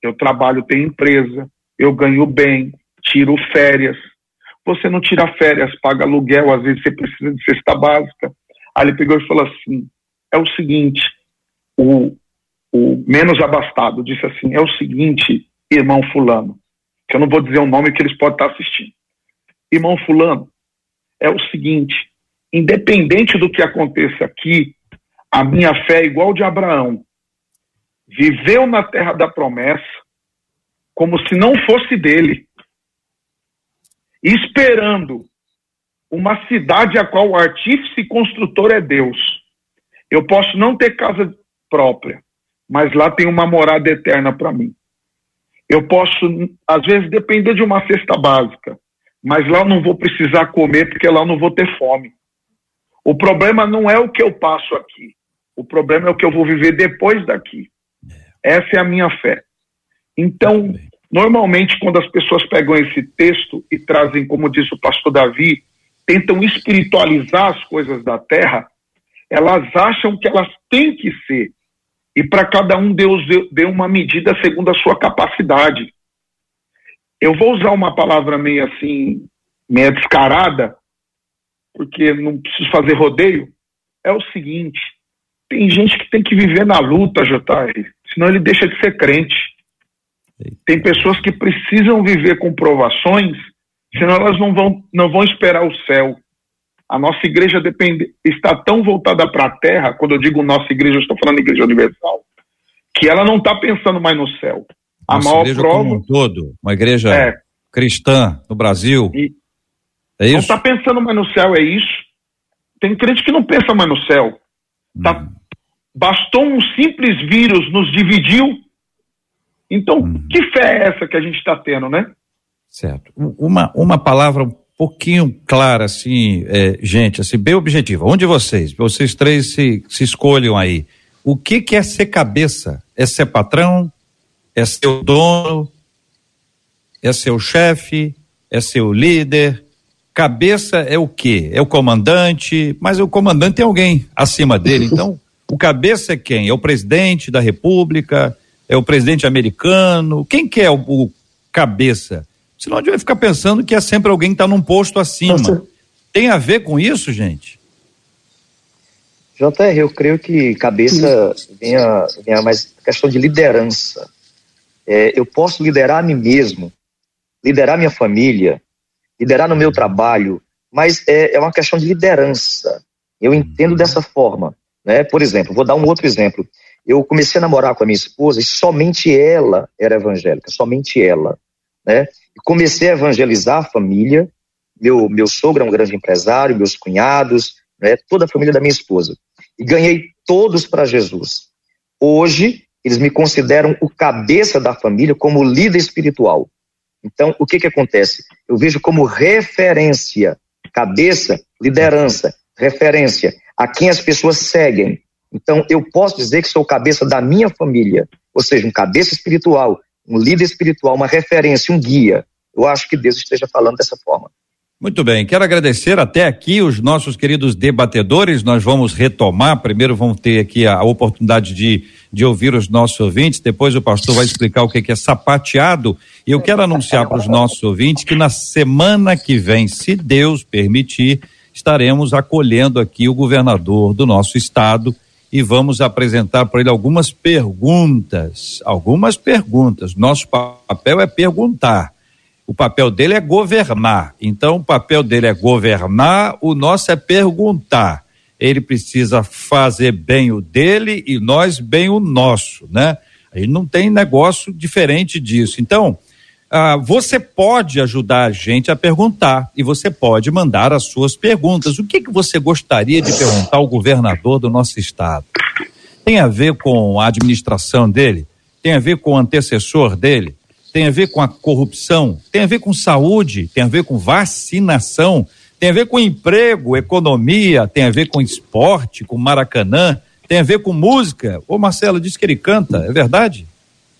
Speaker 5: eu trabalho, tenho empresa, eu ganho bem, tiro férias. Você não tira férias, paga aluguel, às vezes você precisa de cesta básica. Aí ele pegou e falou assim: é o seguinte, o, o menos abastado disse assim: é o seguinte, irmão Fulano, que eu não vou dizer o nome que eles podem estar assistindo. Irmão Fulano, é o seguinte: independente do que aconteça aqui, a minha fé é igual de Abraão. Viveu na terra da promessa como se não fosse dele, esperando uma cidade a qual o artífice e construtor é Deus. Eu posso não ter casa própria, mas lá tem uma morada eterna para mim. Eu posso, às vezes, depender de uma cesta básica, mas lá eu não vou precisar comer porque lá eu não vou ter fome. O problema não é o que eu passo aqui, o problema é o que eu vou viver depois daqui. Essa é a minha fé. Então, normalmente, quando as pessoas pegam esse texto e trazem, como disse o pastor Davi, tentam espiritualizar as coisas da terra, elas acham que elas têm que ser. E para cada um, Deus deu uma medida segundo a sua capacidade. Eu vou usar uma palavra meio assim, meio descarada, porque não preciso fazer rodeio. É o seguinte: tem gente que tem que viver na luta, JR, senão ele deixa de ser crente. Tem pessoas que precisam viver com provações, senão elas não vão, não vão esperar o céu. A nossa igreja depende, está tão voltada para a terra, quando eu digo nossa igreja, eu estou falando igreja universal, que ela não está pensando mais no céu.
Speaker 1: A nossa maior igreja prova. Como um todo, uma igreja é, cristã no Brasil. É isso?
Speaker 5: Não está pensando mais no céu, é isso. Tem crente que não pensa mais no céu. Tá, hum. Bastou um simples vírus nos dividiu. Então, hum. que fé é essa que a gente está tendo, né?
Speaker 1: Certo. Uma, uma palavra pouquinho clara, assim, é, gente, assim, bem objetiva. Onde vocês, vocês três se, se escolham aí. O que, que é ser cabeça? É ser patrão? É ser o dono? É ser o chefe? É ser o líder? Cabeça é o quê? É o comandante, mas o comandante tem alguém acima dele. [laughs] Então, o cabeça é quem? É o presidente da república? É o presidente americano? Quem que é o, o cabeça? Senão a gente vai ficar pensando que é sempre alguém que está num posto acima. Tem a ver com isso, gente?
Speaker 3: JR, eu creio que cabeça venha, venha mais questão de liderança. É, eu posso liderar a mim mesmo, liderar minha família, liderar no meu trabalho, mas é, é uma questão de liderança. Eu entendo dessa forma. Né? Por exemplo, vou dar um outro exemplo. Eu comecei a namorar com a minha esposa e somente ela era evangélica, somente ela. Né? comecei a evangelizar a família. Meu, meu sogro é um grande empresário, meus cunhados, né, toda a família da minha esposa. E ganhei todos para Jesus. Hoje, eles me consideram o cabeça da família como líder espiritual. Então, o que, que acontece? Eu vejo como referência, cabeça, liderança, referência, a quem as pessoas seguem. Então, eu posso dizer que sou cabeça da minha família, ou seja, um cabeça espiritual, um líder espiritual, uma referência, um guia. Eu acho que Deus esteja falando dessa forma.
Speaker 1: Muito bem, quero agradecer até aqui os nossos queridos debatedores. Nós vamos retomar. Primeiro, vamos ter aqui a, oportunidade de, de ouvir os nossos ouvintes. Depois, o pastor vai explicar o que, que é sapateado. E eu quero anunciar para os nossos ouvintes que na semana que vem, se Deus permitir, estaremos acolhendo aqui o governador do nosso estado e vamos apresentar para ele algumas perguntas. Algumas perguntas. Nosso papel é perguntar. O papel dele é governar. Então, o papel dele é governar, o nosso é perguntar. Ele precisa fazer bem o dele e nós bem o nosso, né? Aí não tem negócio diferente disso. Então, ah, você pode ajudar a gente a perguntar e você pode mandar as suas perguntas. O que, que você gostaria de perguntar ao governador do nosso estado? Tem a ver com a administração dele? Tem a ver com o antecessor dele? Tem a ver com a corrupção? Tem a ver com saúde? Tem a ver com vacinação? Tem a ver com emprego, economia? Tem a ver com esporte, com Maracanã? Tem a ver com música? O Marcelo disse que ele canta, é verdade?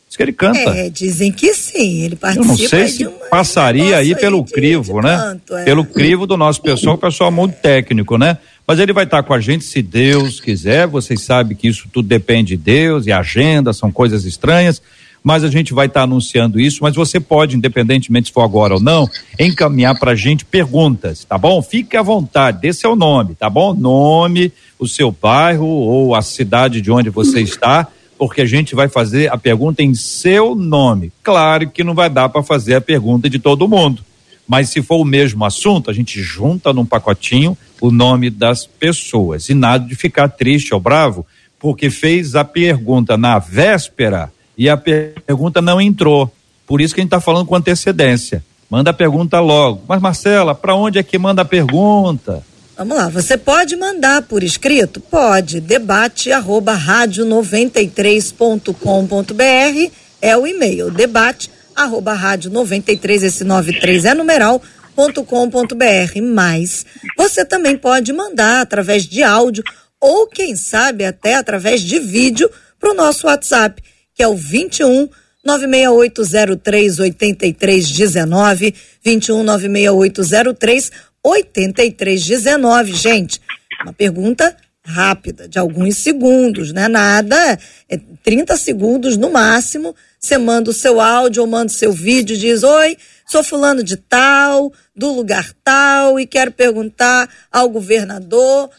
Speaker 1: Diz que ele canta.
Speaker 2: É, dizem que sim, ele participa.
Speaker 1: Eu não sei se passaria aí pelo aí crivo, de né? Canto, é. Pelo crivo do nosso pessoal, o pessoal muito técnico, né? Mas ele vai estar com a gente se Deus quiser. Vocês sabem que isso tudo depende de Deus e agenda, são coisas estranhas. Mas a gente vai estar anunciando isso. Mas você pode, independentemente se for agora ou não, encaminhar para a gente perguntas, tá bom? Fique à vontade, dê seu nome, tá bom? Nome, o seu bairro ou a cidade de onde você está porque a gente vai fazer a pergunta em seu nome. Claro que não vai dar para fazer a pergunta de todo mundo, mas se for o mesmo assunto, a gente junta num pacotinho o nome das pessoas. E nada de ficar triste ou bravo, porque fez a pergunta na véspera e a pergunta não entrou. Por isso que a gente está falando com antecedência. Manda a pergunta logo. Mas, Marcela, para onde é que manda a pergunta?
Speaker 2: Vamos lá, você pode mandar por escrito? Pode. Debate arroba rádio 93.com.br é o e-mail. Debate arroba rádio 93, esse 93 é numeral, ponto com ponto br. Mas você também pode mandar através de áudio ou, quem sabe, até através de vídeo para o nosso WhatsApp, que é o 21 96803 8319, 21 96803 8319. Gente, uma pergunta rápida, de alguns segundos, não é nada, é 30 segundos no máximo. Você manda o seu áudio ou manda o seu vídeo, diz: Oi, sou fulano de tal, do lugar tal, e quero perguntar ao governador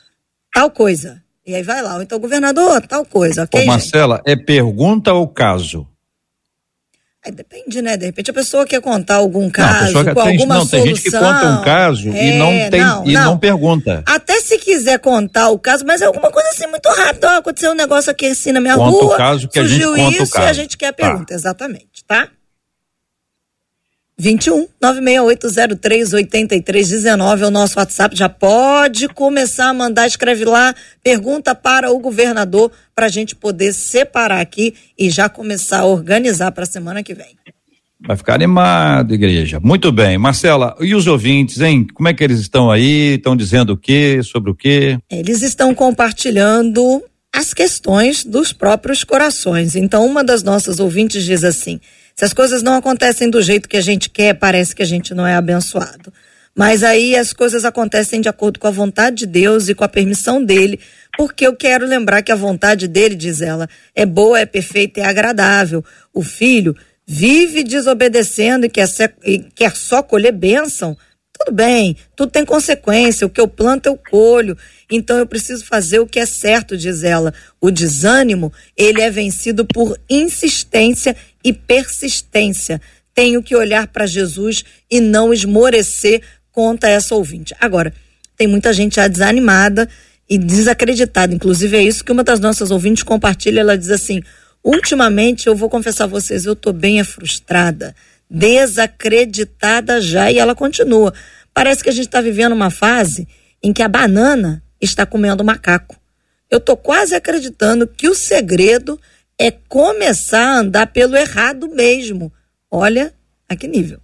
Speaker 2: tal coisa. E aí vai lá, então, governador, tal coisa, ok?
Speaker 1: Ô, Marcela, gente? é pergunta ou caso?
Speaker 2: Aí depende, né? De repente a pessoa quer contar algum caso, não, com tem, alguma não, solução.
Speaker 1: Tem gente que conta um caso é, e não tem não, e não. não. pergunta.
Speaker 2: Até se quiser contar o caso, mas é alguma coisa assim muito rápida. Oh, aconteceu um negócio aqui assim na minha
Speaker 1: conta
Speaker 2: rua.
Speaker 1: O caso que
Speaker 2: surgiu
Speaker 1: a gente conta
Speaker 2: isso
Speaker 1: o caso.
Speaker 2: e a gente quer a pergunta, tá. exatamente, tá? 21 96803 8319 é o nosso WhatsApp. Já pode começar a mandar, escreve lá, pergunta para o governador para a gente poder separar aqui e já começar a organizar para a semana que vem.
Speaker 1: Vai ficar animado, igreja. Muito bem. Marcela, e os ouvintes, hein? Como é que eles estão aí? Estão dizendo o quê? Sobre o quê?
Speaker 2: Eles estão compartilhando as questões dos próprios corações. Então, uma das nossas ouvintes diz assim: se as coisas não acontecem do jeito que a gente quer, parece que a gente não é abençoado. Mas aí as coisas acontecem de acordo com a vontade de Deus e com a permissão dele, porque eu quero lembrar que a vontade dele, diz ela, é boa, é perfeita, é agradável. O filho vive desobedecendo e quer, ser, e quer só colher bênção. Tudo bem, tudo tem consequência, o que eu planto eu colho. Então eu preciso fazer o que é certo, diz ela. O desânimo, ele é vencido por insistência e persistência. Tenho que olhar para Jesus e não esmorecer, conta essa ouvinte. Agora, tem muita gente já desanimada e desacreditada. Inclusive, é isso que uma das nossas ouvintes compartilha. Ela diz assim: ultimamente, eu vou confessar a vocês, eu estou bem frustrada, desacreditada já. E ela continua. Parece que a gente está vivendo uma fase em que a banana está comendo macaco. Eu estou quase acreditando que o segredo é começar a andar pelo errado mesmo. Olha a que nível.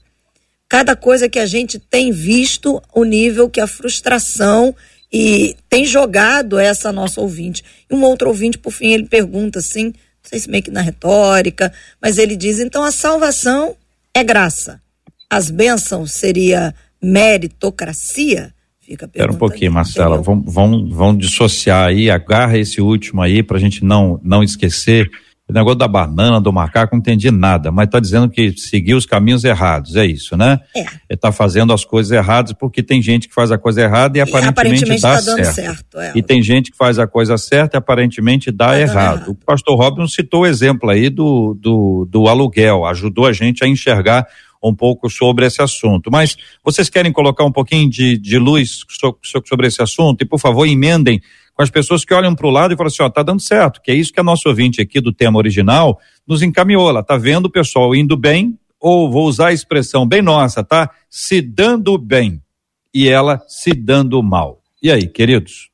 Speaker 2: Cada coisa que a gente tem visto, o nível que a frustração e tem jogado essa nossa ouvinte. E um outro ouvinte, por fim, ele pergunta assim, não sei se meio que na retórica, mas ele diz: então a salvação é graça. As bênçãos seria meritocracia?
Speaker 1: Fica Espera um pouquinho, Marcela. Vamos, vamos, vamos dissociar aí, agarra esse último aí para a gente não, não esquecer o negócio da banana, do macaco, não entendi nada, mas está dizendo que seguiu os caminhos errados, é isso, né? É. Está fazendo as coisas erradas porque tem gente que faz a coisa errada e, e aparentemente, aparentemente, dá tá certo. certo é. E tem gente que faz a coisa certa e aparentemente dá tá errado. errado. O pastor Robin citou o exemplo aí do, do, do aluguel, ajudou a gente a enxergar um pouco sobre esse assunto. Mas vocês querem colocar um pouquinho de, de luz sobre esse assunto? E, por favor, emendem com as pessoas que olham para o lado e falam assim, ó, tá dando certo, que é isso que a nossa ouvinte aqui do tema original nos encaminhou. Ela tá vendo o pessoal indo bem, ou vou usar a expressão bem nossa, tá? Se dando bem e ela se dando mal. E aí, queridos?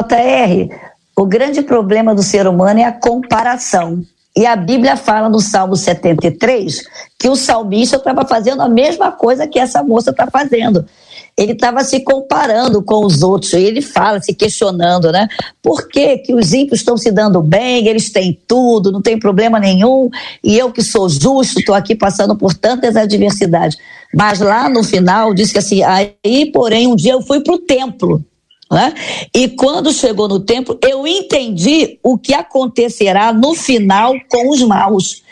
Speaker 4: JR, o grande problema do ser humano é a comparação. E a Bíblia fala no Salmo 73 que o salmista estava fazendo a mesma coisa que essa moça está fazendo. Ele estava se comparando com os outros, e ele fala, se questionando, né? Por que, que os ímpios estão se dando bem, eles têm tudo, não tem problema nenhum, e eu que sou justo, estou aqui passando por tantas adversidades. Mas lá no final, disse que assim, aí, porém, um dia eu fui para o templo. Né? E quando chegou no templo, eu entendi o que acontecerá no final com os maus.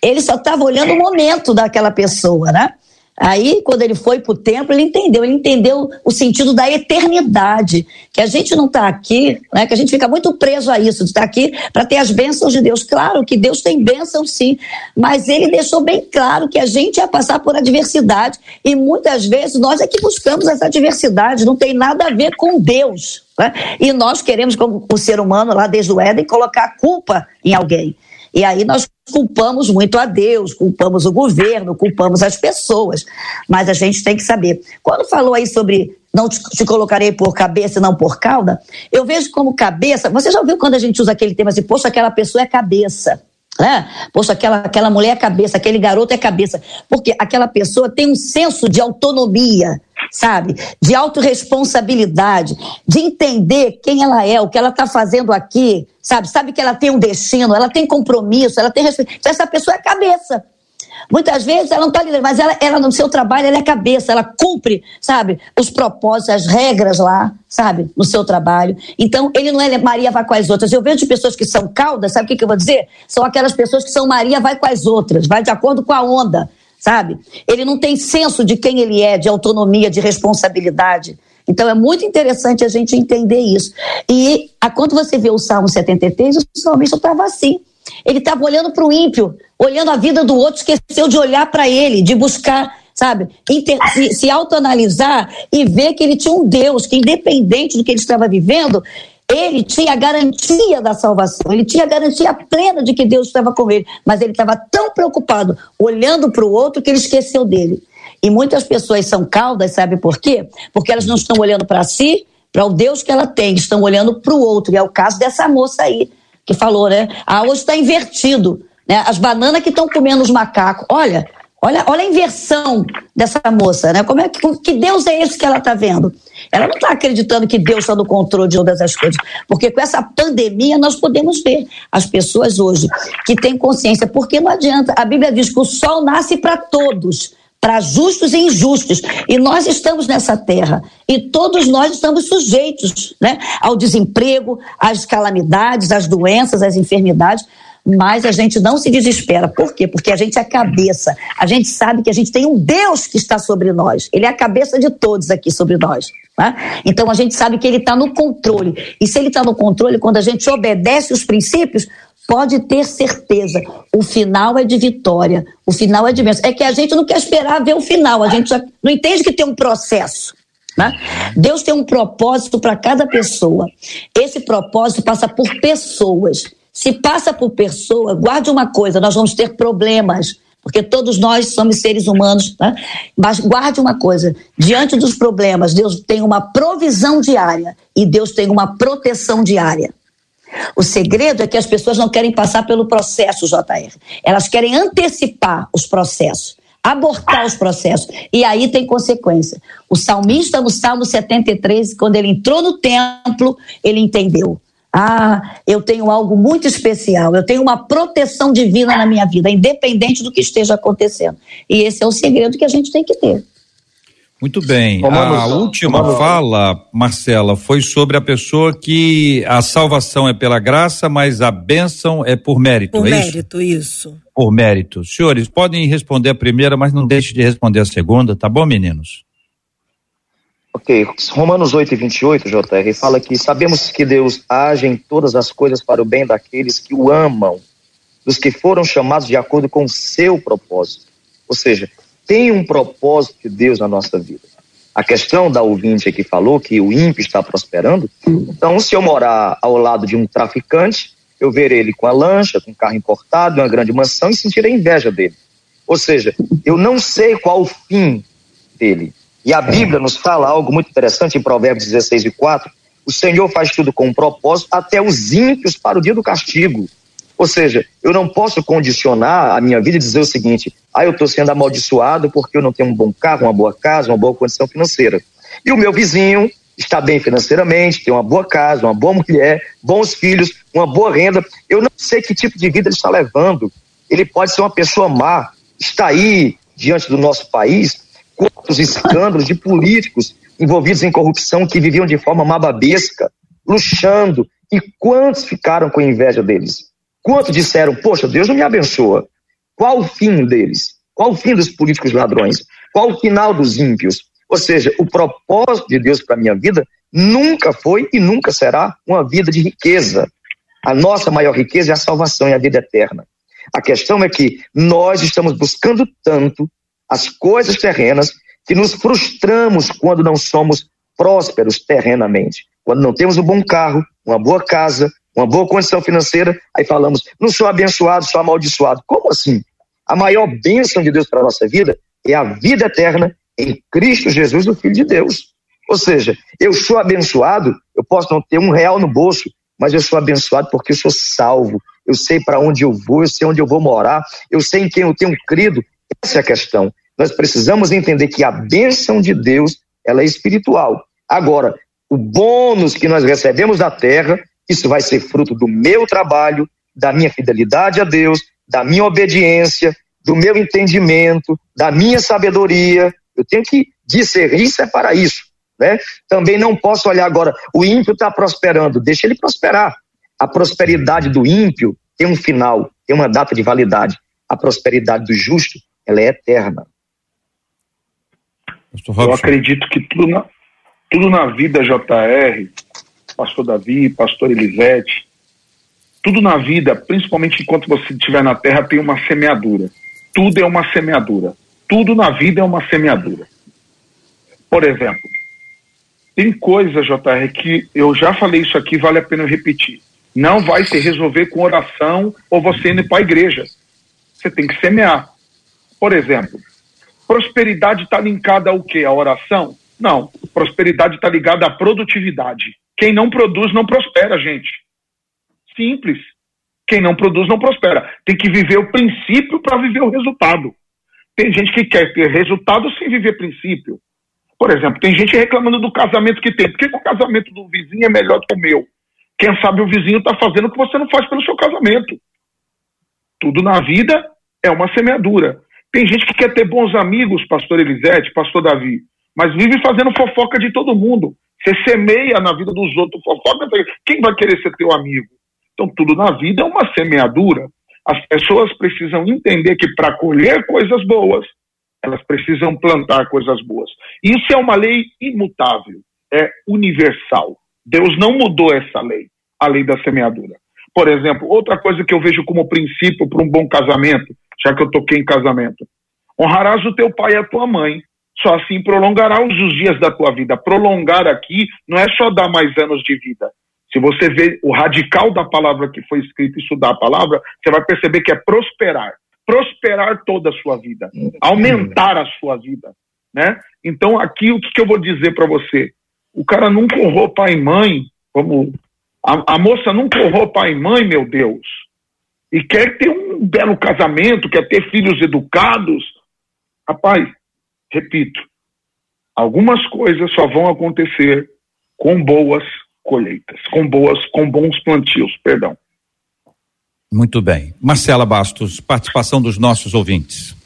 Speaker 4: Ele só estava olhando o momento daquela pessoa, né? Aí, quando ele foi para o templo, ele entendeu, ele entendeu o sentido da eternidade, que a gente não está aqui, né, que a gente fica muito preso a isso, de estar tá aqui para ter as bênçãos de Deus. Claro que Deus tem bênçãos sim, mas ele deixou bem claro que a gente ia passar por adversidade e muitas vezes nós é que buscamos essa adversidade, não tem nada a ver com Deus. Né? E nós queremos, como o ser humano lá desde o Éden, colocar a culpa em alguém. E aí nós culpamos muito a Deus, culpamos o governo, culpamos as pessoas. Mas a gente tem que saber. Quando falou aí sobre não te, colocarei por cabeça e não por cauda, eu vejo como cabeça. Você já ouviu quando a gente usa aquele termo assim, poxa, aquela pessoa é cabeça. Né? Poxa, aquela, aquela mulher é cabeça, aquele garoto é cabeça. Porque aquela pessoa tem um senso de autonomia, sabe? De autorresponsabilidade, de entender quem ela é, o que ela está fazendo aqui, sabe? Sabe que ela tem um destino, ela tem compromisso, ela tem respeito. Então, essa pessoa é cabeça. Muitas vezes ela não está liderando, mas ela, ela no seu trabalho ela é cabeça, ela cumpre, sabe, os propósitos, as regras lá, sabe, no seu trabalho. Então, ele não é Maria vai com as outras. Eu vejo pessoas que são caudas, sabe o que, que eu vou dizer? São aquelas pessoas que são Maria vai com as outras, vai de acordo com a onda, sabe? Ele não tem senso de quem ele é, de autonomia, de responsabilidade. Então é muito interessante a gente entender isso. E a, quando você vê o Salmo 73, o salmista estava assim. Ele estava olhando para o ímpio, olhando a vida do outro, esqueceu de olhar para ele, de buscar, sabe, inter, se, se autoanalisar e ver que ele tinha um Deus que, independente do que ele estava vivendo, ele tinha a garantia da salvação, ele tinha a garantia plena de que Deus estava com ele, mas ele estava tão preocupado olhando para o outro que ele esqueceu dele. E muitas pessoas são caudas, sabe por quê? Porque elas não estão olhando para si, para o Deus que ela tem, estão olhando para o outro. E é o caso dessa moça aí que falou, né? Ah, hoje está invertido. Né? As bananas que estão comendo os macacos. Olha, olha, olha a inversão dessa moça, né? Como é que, que Deus é esse que ela está vendo? Ela não está acreditando que Deus está no controle de todas as coisas. Porque com essa pandemia nós podemos ver as pessoas hoje que têm consciência. Porque não adianta. A Bíblia diz que o sol nasce para todos para justos e injustos. E nós estamos nessa terra. E todos nós estamos sujeitos né, ao desemprego, às calamidades, às doenças, às enfermidades. Mas a gente não se desespera. Por quê? Porque a gente é a cabeça. A gente sabe que a gente tem um Deus que está sobre nós. Ele é a cabeça de todos aqui sobre nós. Né? Então a gente sabe que ele está no controle. E se ele está no controle, quando a gente obedece os princípios, pode ter certeza, o final é de vitória, o final é de bênção. É que a gente não quer esperar ver o final, a gente não entende que tem um processo. Né? Deus tem um propósito para cada pessoa. Esse propósito passa por pessoas. Se passa por pessoa, guarde uma coisa: nós vamos ter problemas, porque todos nós somos seres humanos. Né? Mas guarde uma coisa: diante dos problemas, Deus tem uma provisão diária e Deus tem uma proteção diária. O segredo é que as pessoas não querem passar pelo processo, JR. Elas querem antecipar os processos, abortar os processos. E aí tem consequência. O salmista, no Salmo 73, quando ele entrou no templo, ele entendeu. Ah, eu tenho algo muito especial, eu tenho uma proteção divina na minha vida, independente do que esteja acontecendo. E esse é o segredo que a gente tem que ter.
Speaker 1: Muito bem. A última fala, Marcela, foi sobre a pessoa que a salvação é pela graça, mas a bênção é por mérito.
Speaker 2: Por
Speaker 1: é
Speaker 2: mérito,
Speaker 1: isso? isso? Por mérito. Senhores, podem responder a primeira, mas não deixe de responder a segunda, tá bom, meninos?
Speaker 3: Ok, Romanos 8 e 28, JR, fala que sabemos que Deus age em todas as coisas para o bem daqueles que o amam, dos que foram chamados de acordo com o seu propósito. Ou seja, tem um propósito de Deus na nossa vida. A questão da ouvinte aqui falou que o ímpio está prosperando. Então, se eu morar ao lado de um traficante, eu ver ele com a lancha, com um carro importado, uma grande mansão e sentir a inveja dele. Ou seja, eu não sei qual o fim dele. E a Bíblia nos fala algo muito interessante em Provérbios 16 e 4. O Senhor faz tudo com um propósito, até os ímpios para o dia do castigo. Ou seja, eu não posso condicionar a minha vida e dizer o seguinte: ah, eu estou sendo amaldiçoado porque eu não tenho um bom carro, uma boa casa, uma boa condição financeira. E o meu vizinho está bem financeiramente, tem uma boa casa, uma boa mulher, bons filhos, uma boa renda. Eu não sei que tipo de vida ele está levando. Ele pode ser uma pessoa má. Está aí, diante do nosso país, quantos escândalos de políticos envolvidos em corrupção que viviam de forma mababesca, luxando. E quantos ficaram com inveja deles? Quantos disseram, poxa, Deus não me abençoa? Qual o fim deles? Qual o fim dos políticos ladrões? Qual o final dos ímpios? Ou seja, o propósito de Deus para a minha vida nunca foi e nunca será uma vida de riqueza. A nossa maior riqueza é a salvação e a vida eterna. A questão é que nós estamos buscando tanto as coisas terrenas que nos frustramos quando não somos prósperos terrenamente. Quando não temos um bom carro, uma boa casa, uma boa condição financeira, aí falamos, não sou abençoado, sou amaldiçoado. Como assim? A maior bênção de Deus para a nossa vida é a vida eterna em Cristo Jesus, o Filho de Deus. Ou seja, eu sou abençoado, eu posso não ter um real no bolso, mas eu sou abençoado porque eu sou salvo, eu sei para onde eu vou, eu sei onde eu vou morar, eu sei em quem eu tenho crido. Essa é a questão. Nós precisamos entender que a bênção de Deus ela é espiritual. Agora, o bônus que nós recebemos da terra, isso vai ser fruto do meu trabalho, da minha fidelidade a Deus, da minha obediência, do meu entendimento, da minha sabedoria, eu tenho que discernir e separar isso. Né? Também não posso olhar agora, o ímpio está prosperando, deixa ele prosperar. A prosperidade do ímpio tem um final, tem uma data de validade. A prosperidade do justo, ela é eterna.
Speaker 5: Eu acredito que tudo na, tudo na vida, JR, pastor Davi, pastor Elisete, tudo na vida, principalmente enquanto você estiver na terra, tem uma semeadura. Tudo é uma semeadura. Tudo na vida é uma semeadura. Por exemplo, tem coisas, JR, que eu já falei isso aqui, vale a pena repetir. Não vai se resolver com oração ou você indo para a igreja. Você tem que semear. Por exemplo, prosperidade está linkada ao quê? A oração? Não. Prosperidade está ligada à produtividade. Quem não produz não prospera, gente. Simples. Quem não produz não prospera. Tem que viver o princípio para viver o resultado. Tem gente que quer ter resultado sem viver princípio. Por exemplo, tem gente reclamando do casamento que tem. Por que, o casamento do vizinho é melhor que o meu? Quem sabe o vizinho está fazendo o que você não faz pelo seu casamento. Tudo na vida é uma semeadura. Tem gente que quer ter bons amigos, pastor Elisete, pastor Davi, mas vive fazendo fofoca de todo mundo. Você semeia na vida dos outros fofoca, quem vai querer ser teu amigo? Então, tudo na vida é uma semeadura. As pessoas precisam entender que para colher coisas boas, elas precisam plantar coisas boas. Isso é uma lei imutável, é universal. Deus não mudou essa lei, a lei da semeadura. Por exemplo, outra coisa que eu vejo como princípio para um bom casamento, já que eu toquei em casamento: honrarás o teu pai e a tua mãe. Só assim prolongarás os dias da tua vida. Prolongar aqui não é só dar mais anos de vida, se você vê o radical da palavra que foi escrito, estudar a palavra, você vai perceber que é prosperar. Prosperar toda a sua vida. Aumentar a sua vida. Né? Então, aqui o que, que eu vou dizer para você? O cara nunca honrou pai e mãe, como a, a moça nunca honrou pai e mãe, meu Deus. E quer ter um belo casamento, quer ter filhos educados. Rapaz, repito, algumas coisas só vão acontecer com boas colheitas, com boas, com bons plantios, perdão.
Speaker 1: Muito bem. Marcela Bastos, participação dos nossos ouvintes.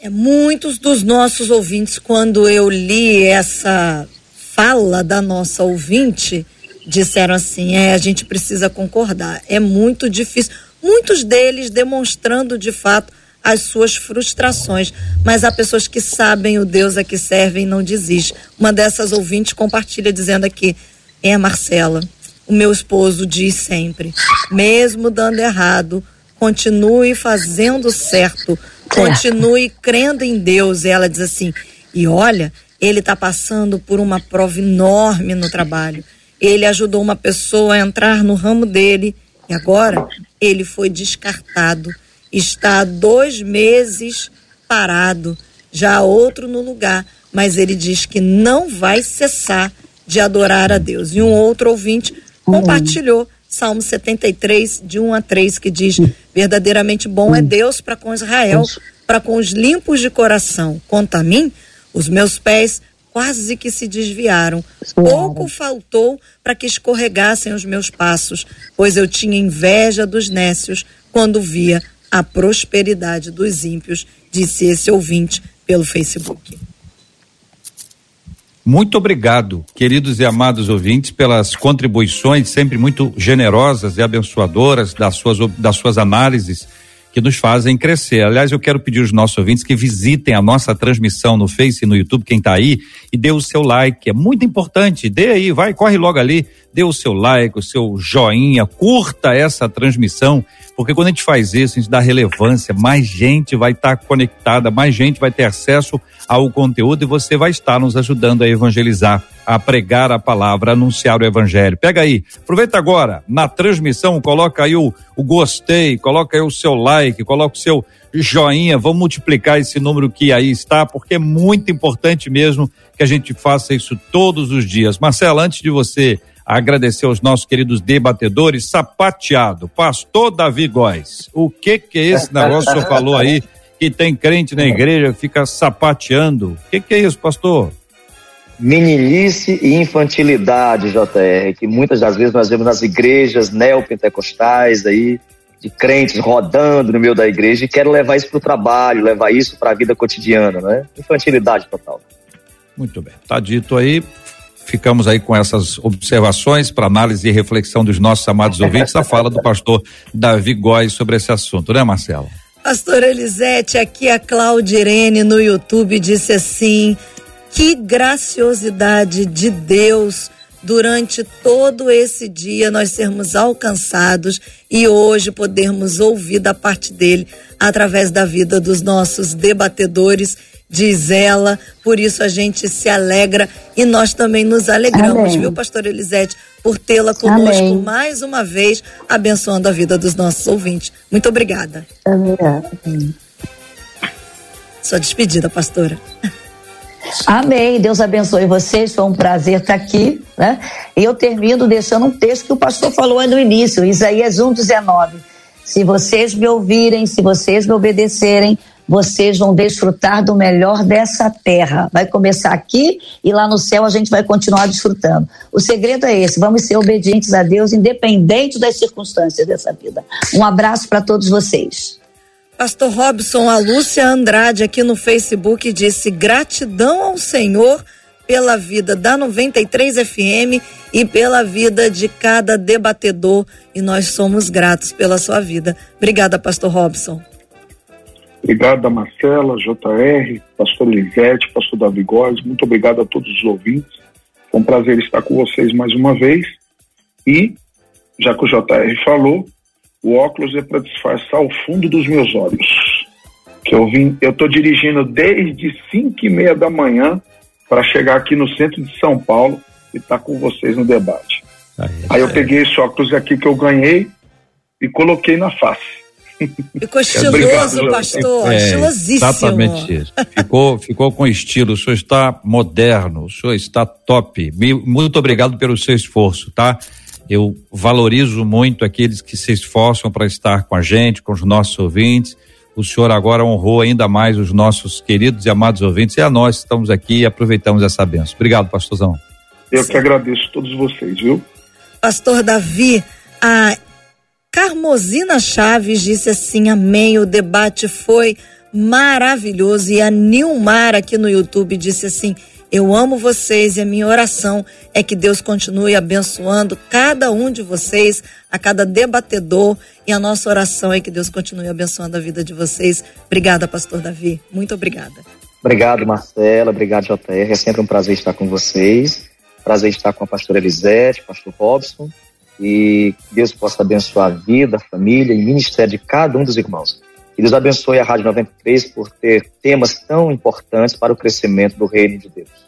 Speaker 2: É, muitos dos nossos ouvintes, quando eu li essa fala da nossa ouvinte, disseram assim: é, a gente precisa concordar. É muito difícil. Muitos deles demonstrando de fato as suas frustrações, mas há pessoas que sabem o Deus a que servem e não desistem. Uma dessas ouvintes compartilha dizendo aqui: é, Marcela, o meu esposo diz sempre: mesmo dando errado, continue fazendo certo, continue crendo em Deus. E ela diz assim: e olha, ele está passando por uma prova enorme no trabalho. Ele ajudou uma pessoa a entrar no ramo dele e agora ele foi descartado. Está há dois meses parado, já outro no lugar, mas ele diz que não vai cessar de adorar a Deus. E um outro ouvinte compartilhou Salmo 73, de 1 a 3, que diz: Verdadeiramente bom é Deus para com Israel, para com os limpos de coração. Quanto a mim, os meus pés quase que se desviaram. Pouco faltou para que escorregassem os meus passos, pois eu tinha inveja dos nécios quando via a prosperidade dos ímpios, disse esse ouvinte pelo Facebook.
Speaker 1: Muito obrigado, queridos e amados ouvintes, pelas contribuições sempre muito generosas e abençoadoras das suas, das suas análises que nos fazem crescer. Aliás, eu quero pedir aos nossos ouvintes que visitem a nossa transmissão no Face e no YouTube, quem está aí, e dê o seu like. É muito importante. Dê aí, vai, corre logo ali, dê o seu like, o seu joinha, curta essa transmissão, porque quando a gente faz isso, a gente dá relevância, mais gente vai estar tá conectada, mais gente vai ter acesso ao conteúdo e você vai estar nos ajudando a evangelizar, a pregar a palavra, a anunciar o evangelho. Pega aí, aproveita agora, na transmissão, coloca aí o, o gostei, coloca aí o seu like, coloca o seu joinha, vamos multiplicar esse número que aí está, porque é muito importante mesmo que a gente faça isso todos os dias. Marcela, antes de você agradecer aos nossos queridos debatedores, sapateado, pastor Davi Góes. O que que é esse negócio que o senhor falou aí, que tem crente na igreja, fica sapateando? O que que é isso, pastor?
Speaker 3: Meninice e infantilidade, JR, que muitas das vezes nós vemos nas igrejas neopentecostais aí, de crentes rodando no meio da igreja e querem levar isso para o trabalho, levar isso para a vida cotidiana, né? Infantilidade total.
Speaker 1: Muito bem, tá dito aí. Ficamos aí com essas observações para análise e reflexão dos nossos amados ouvintes, a fala do pastor Davi Góes sobre esse assunto, né, Marcelo?
Speaker 2: Pastor Elisete, aqui a Claudirene no YouTube disse assim: que graciosidade de Deus durante todo esse dia nós sermos alcançados e hoje podermos ouvir da parte dele através da vida dos nossos debatedores diz ela. Por isso a gente se alegra e nós também nos alegramos, Amém. viu, pastor Elisete, por tê-la conosco Amém. mais uma vez, abençoando a vida dos nossos ouvintes. Muito obrigada. Amém. Sua despedida, pastora.
Speaker 4: Amém. Deus abençoe vocês. Foi um prazer estar aqui, né? E eu termino deixando um texto que o pastor falou no início, Isaías 1:19. Se vocês me ouvirem, se vocês me obedecerem, vocês vão desfrutar do melhor dessa terra. Vai começar aqui e lá no céu a gente vai continuar desfrutando. O segredo é esse: vamos ser obedientes a Deus, independente das circunstâncias dessa vida. Um abraço para todos vocês.
Speaker 2: Pastor Robson, a Lúcia Andrade aqui no Facebook disse: gratidão ao Senhor pela vida da 93 FM e pela vida de cada debatedor. E nós somos gratos pela sua vida. Obrigada, Pastor Robson.
Speaker 5: Obrigado a Marcela, JR, pastor Elisete, pastor Davi Góes, muito obrigado a todos os ouvintes. Foi um prazer estar com vocês mais uma vez. E, já que o JR falou, o óculos é para disfarçar o fundo dos meus olhos. Que eu vim, eu estou dirigindo desde 5 e meia da manhã para chegar aqui no centro de São Paulo e estar tá com vocês no debate. Aí, Aí eu peguei esse óculos aqui que eu ganhei e coloquei na face.
Speaker 2: Ficou estiloso, Obrigado, pastor. É, Estilosíssimo.
Speaker 1: Exatamente isso. Ficou, ficou com estilo. O senhor está moderno, o senhor está top. Muito obrigado pelo seu esforço, tá? Eu valorizo muito aqueles que se esforçam para estar com a gente, com os nossos ouvintes. O senhor agora honrou ainda mais os nossos queridos e amados ouvintes e a nós estamos aqui e aproveitamos essa benção. Obrigado, pastorzão.
Speaker 5: Eu que agradeço a todos vocês, viu?
Speaker 2: Pastor Davi, a Carmosina Chaves disse assim: Amém. O debate foi maravilhoso. E a Nilmar aqui no YouTube disse assim: Eu amo vocês e a minha oração é que Deus continue abençoando cada um de vocês, a cada debatedor. E a nossa oração é que Deus continue abençoando a vida de vocês. Obrigada, Pastor Davi. Muito obrigada.
Speaker 3: Obrigado, Marcela. Obrigado, JR. É sempre um prazer estar com vocês. Prazer estar com a pastora Elisete, pastor Robson e Deus possa abençoar a vida, a família e ministério de cada um dos irmãos. Que Deus abençoe a Rádio 93 por ter temas tão importantes para o crescimento do reino de Deus.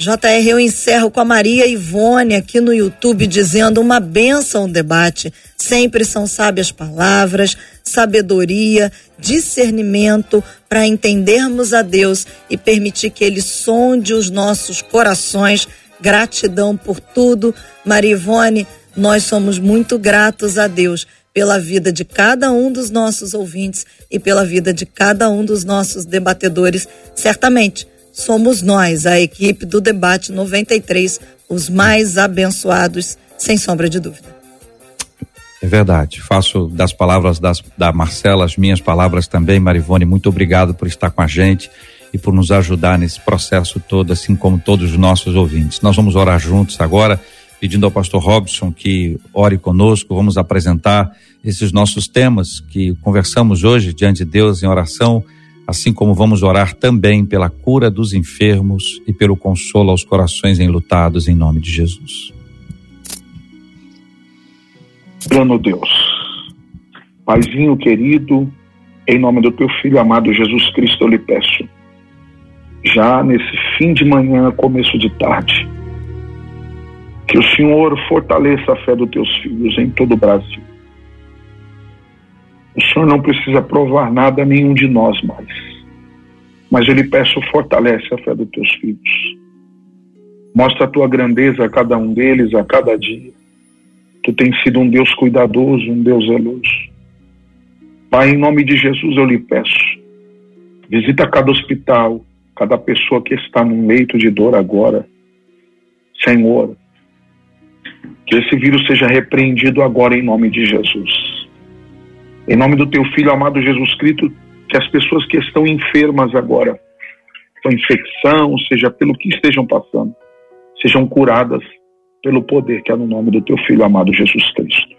Speaker 2: JR, eu encerro com a Maria Ivone aqui no YouTube dizendo uma benção o debate. Sempre são sábias palavras, sabedoria, discernimento para entendermos a Deus e permitir que Ele sonde os nossos corações. Gratidão por tudo. Maria Ivone, Nós somos muito gratos a Deus pela vida de cada um dos nossos ouvintes e pela vida de cada um dos nossos debatedores. Certamente, somos nós, a equipe do Debate 93, os mais abençoados, sem sombra de dúvida.
Speaker 1: É verdade. Faço das palavras das, da Marcela as minhas palavras também, Marivone. Muito obrigado por estar com a gente e por nos ajudar nesse processo todo, assim como todos os nossos ouvintes. Nós vamos orar juntos agora, pedindo ao pastor Robson que ore conosco. Vamos apresentar esses nossos temas que conversamos hoje diante de Deus em oração, assim como vamos orar também pela cura dos enfermos e pelo consolo aos corações enlutados em nome de Jesus.
Speaker 5: Plano Deus, Paizinho querido, em nome do teu filho amado Jesus Cristo, eu lhe peço, já nesse fim de manhã, começo de tarde, que o Senhor fortaleça a fé dos teus filhos em todo o Brasil. O Senhor não precisa provar nada a nenhum de nós mais, mas eu lhe peço, fortalece a fé dos teus filhos. Mostra a tua grandeza a cada um deles, a cada dia Tu tens sido um Deus cuidadoso, um Deus zeloso. Pai, em nome de Jesus eu lhe peço, visita cada hospital, cada pessoa que está num leito de dor agora. Senhor, que esse vírus seja repreendido agora em nome de Jesus. Em nome do teu filho amado Jesus Cristo, que as pessoas que estão enfermas agora, com infecção, seja pelo que estejam passando, sejam curadas pelo poder que há no nome do teu filho amado Jesus Cristo.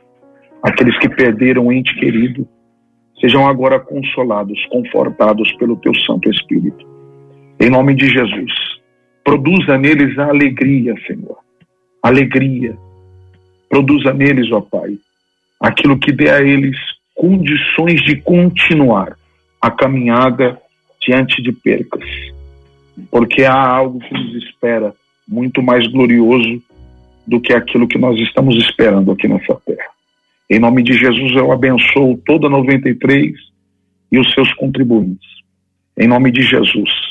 Speaker 5: Aqueles que perderam um ente querido, sejam agora consolados, confortados pelo teu Santo Espírito. Em nome de Jesus, produza neles a alegria, Senhor. Alegria. Produza neles, ó Pai, aquilo que dê a eles condições de continuar a caminhada diante de percas. Porque há algo que nos espera muito mais glorioso do que aquilo que nós estamos esperando aqui nessa terra. Em nome de Jesus, eu abençoo toda 93 e os seus contribuintes. Em nome de Jesus.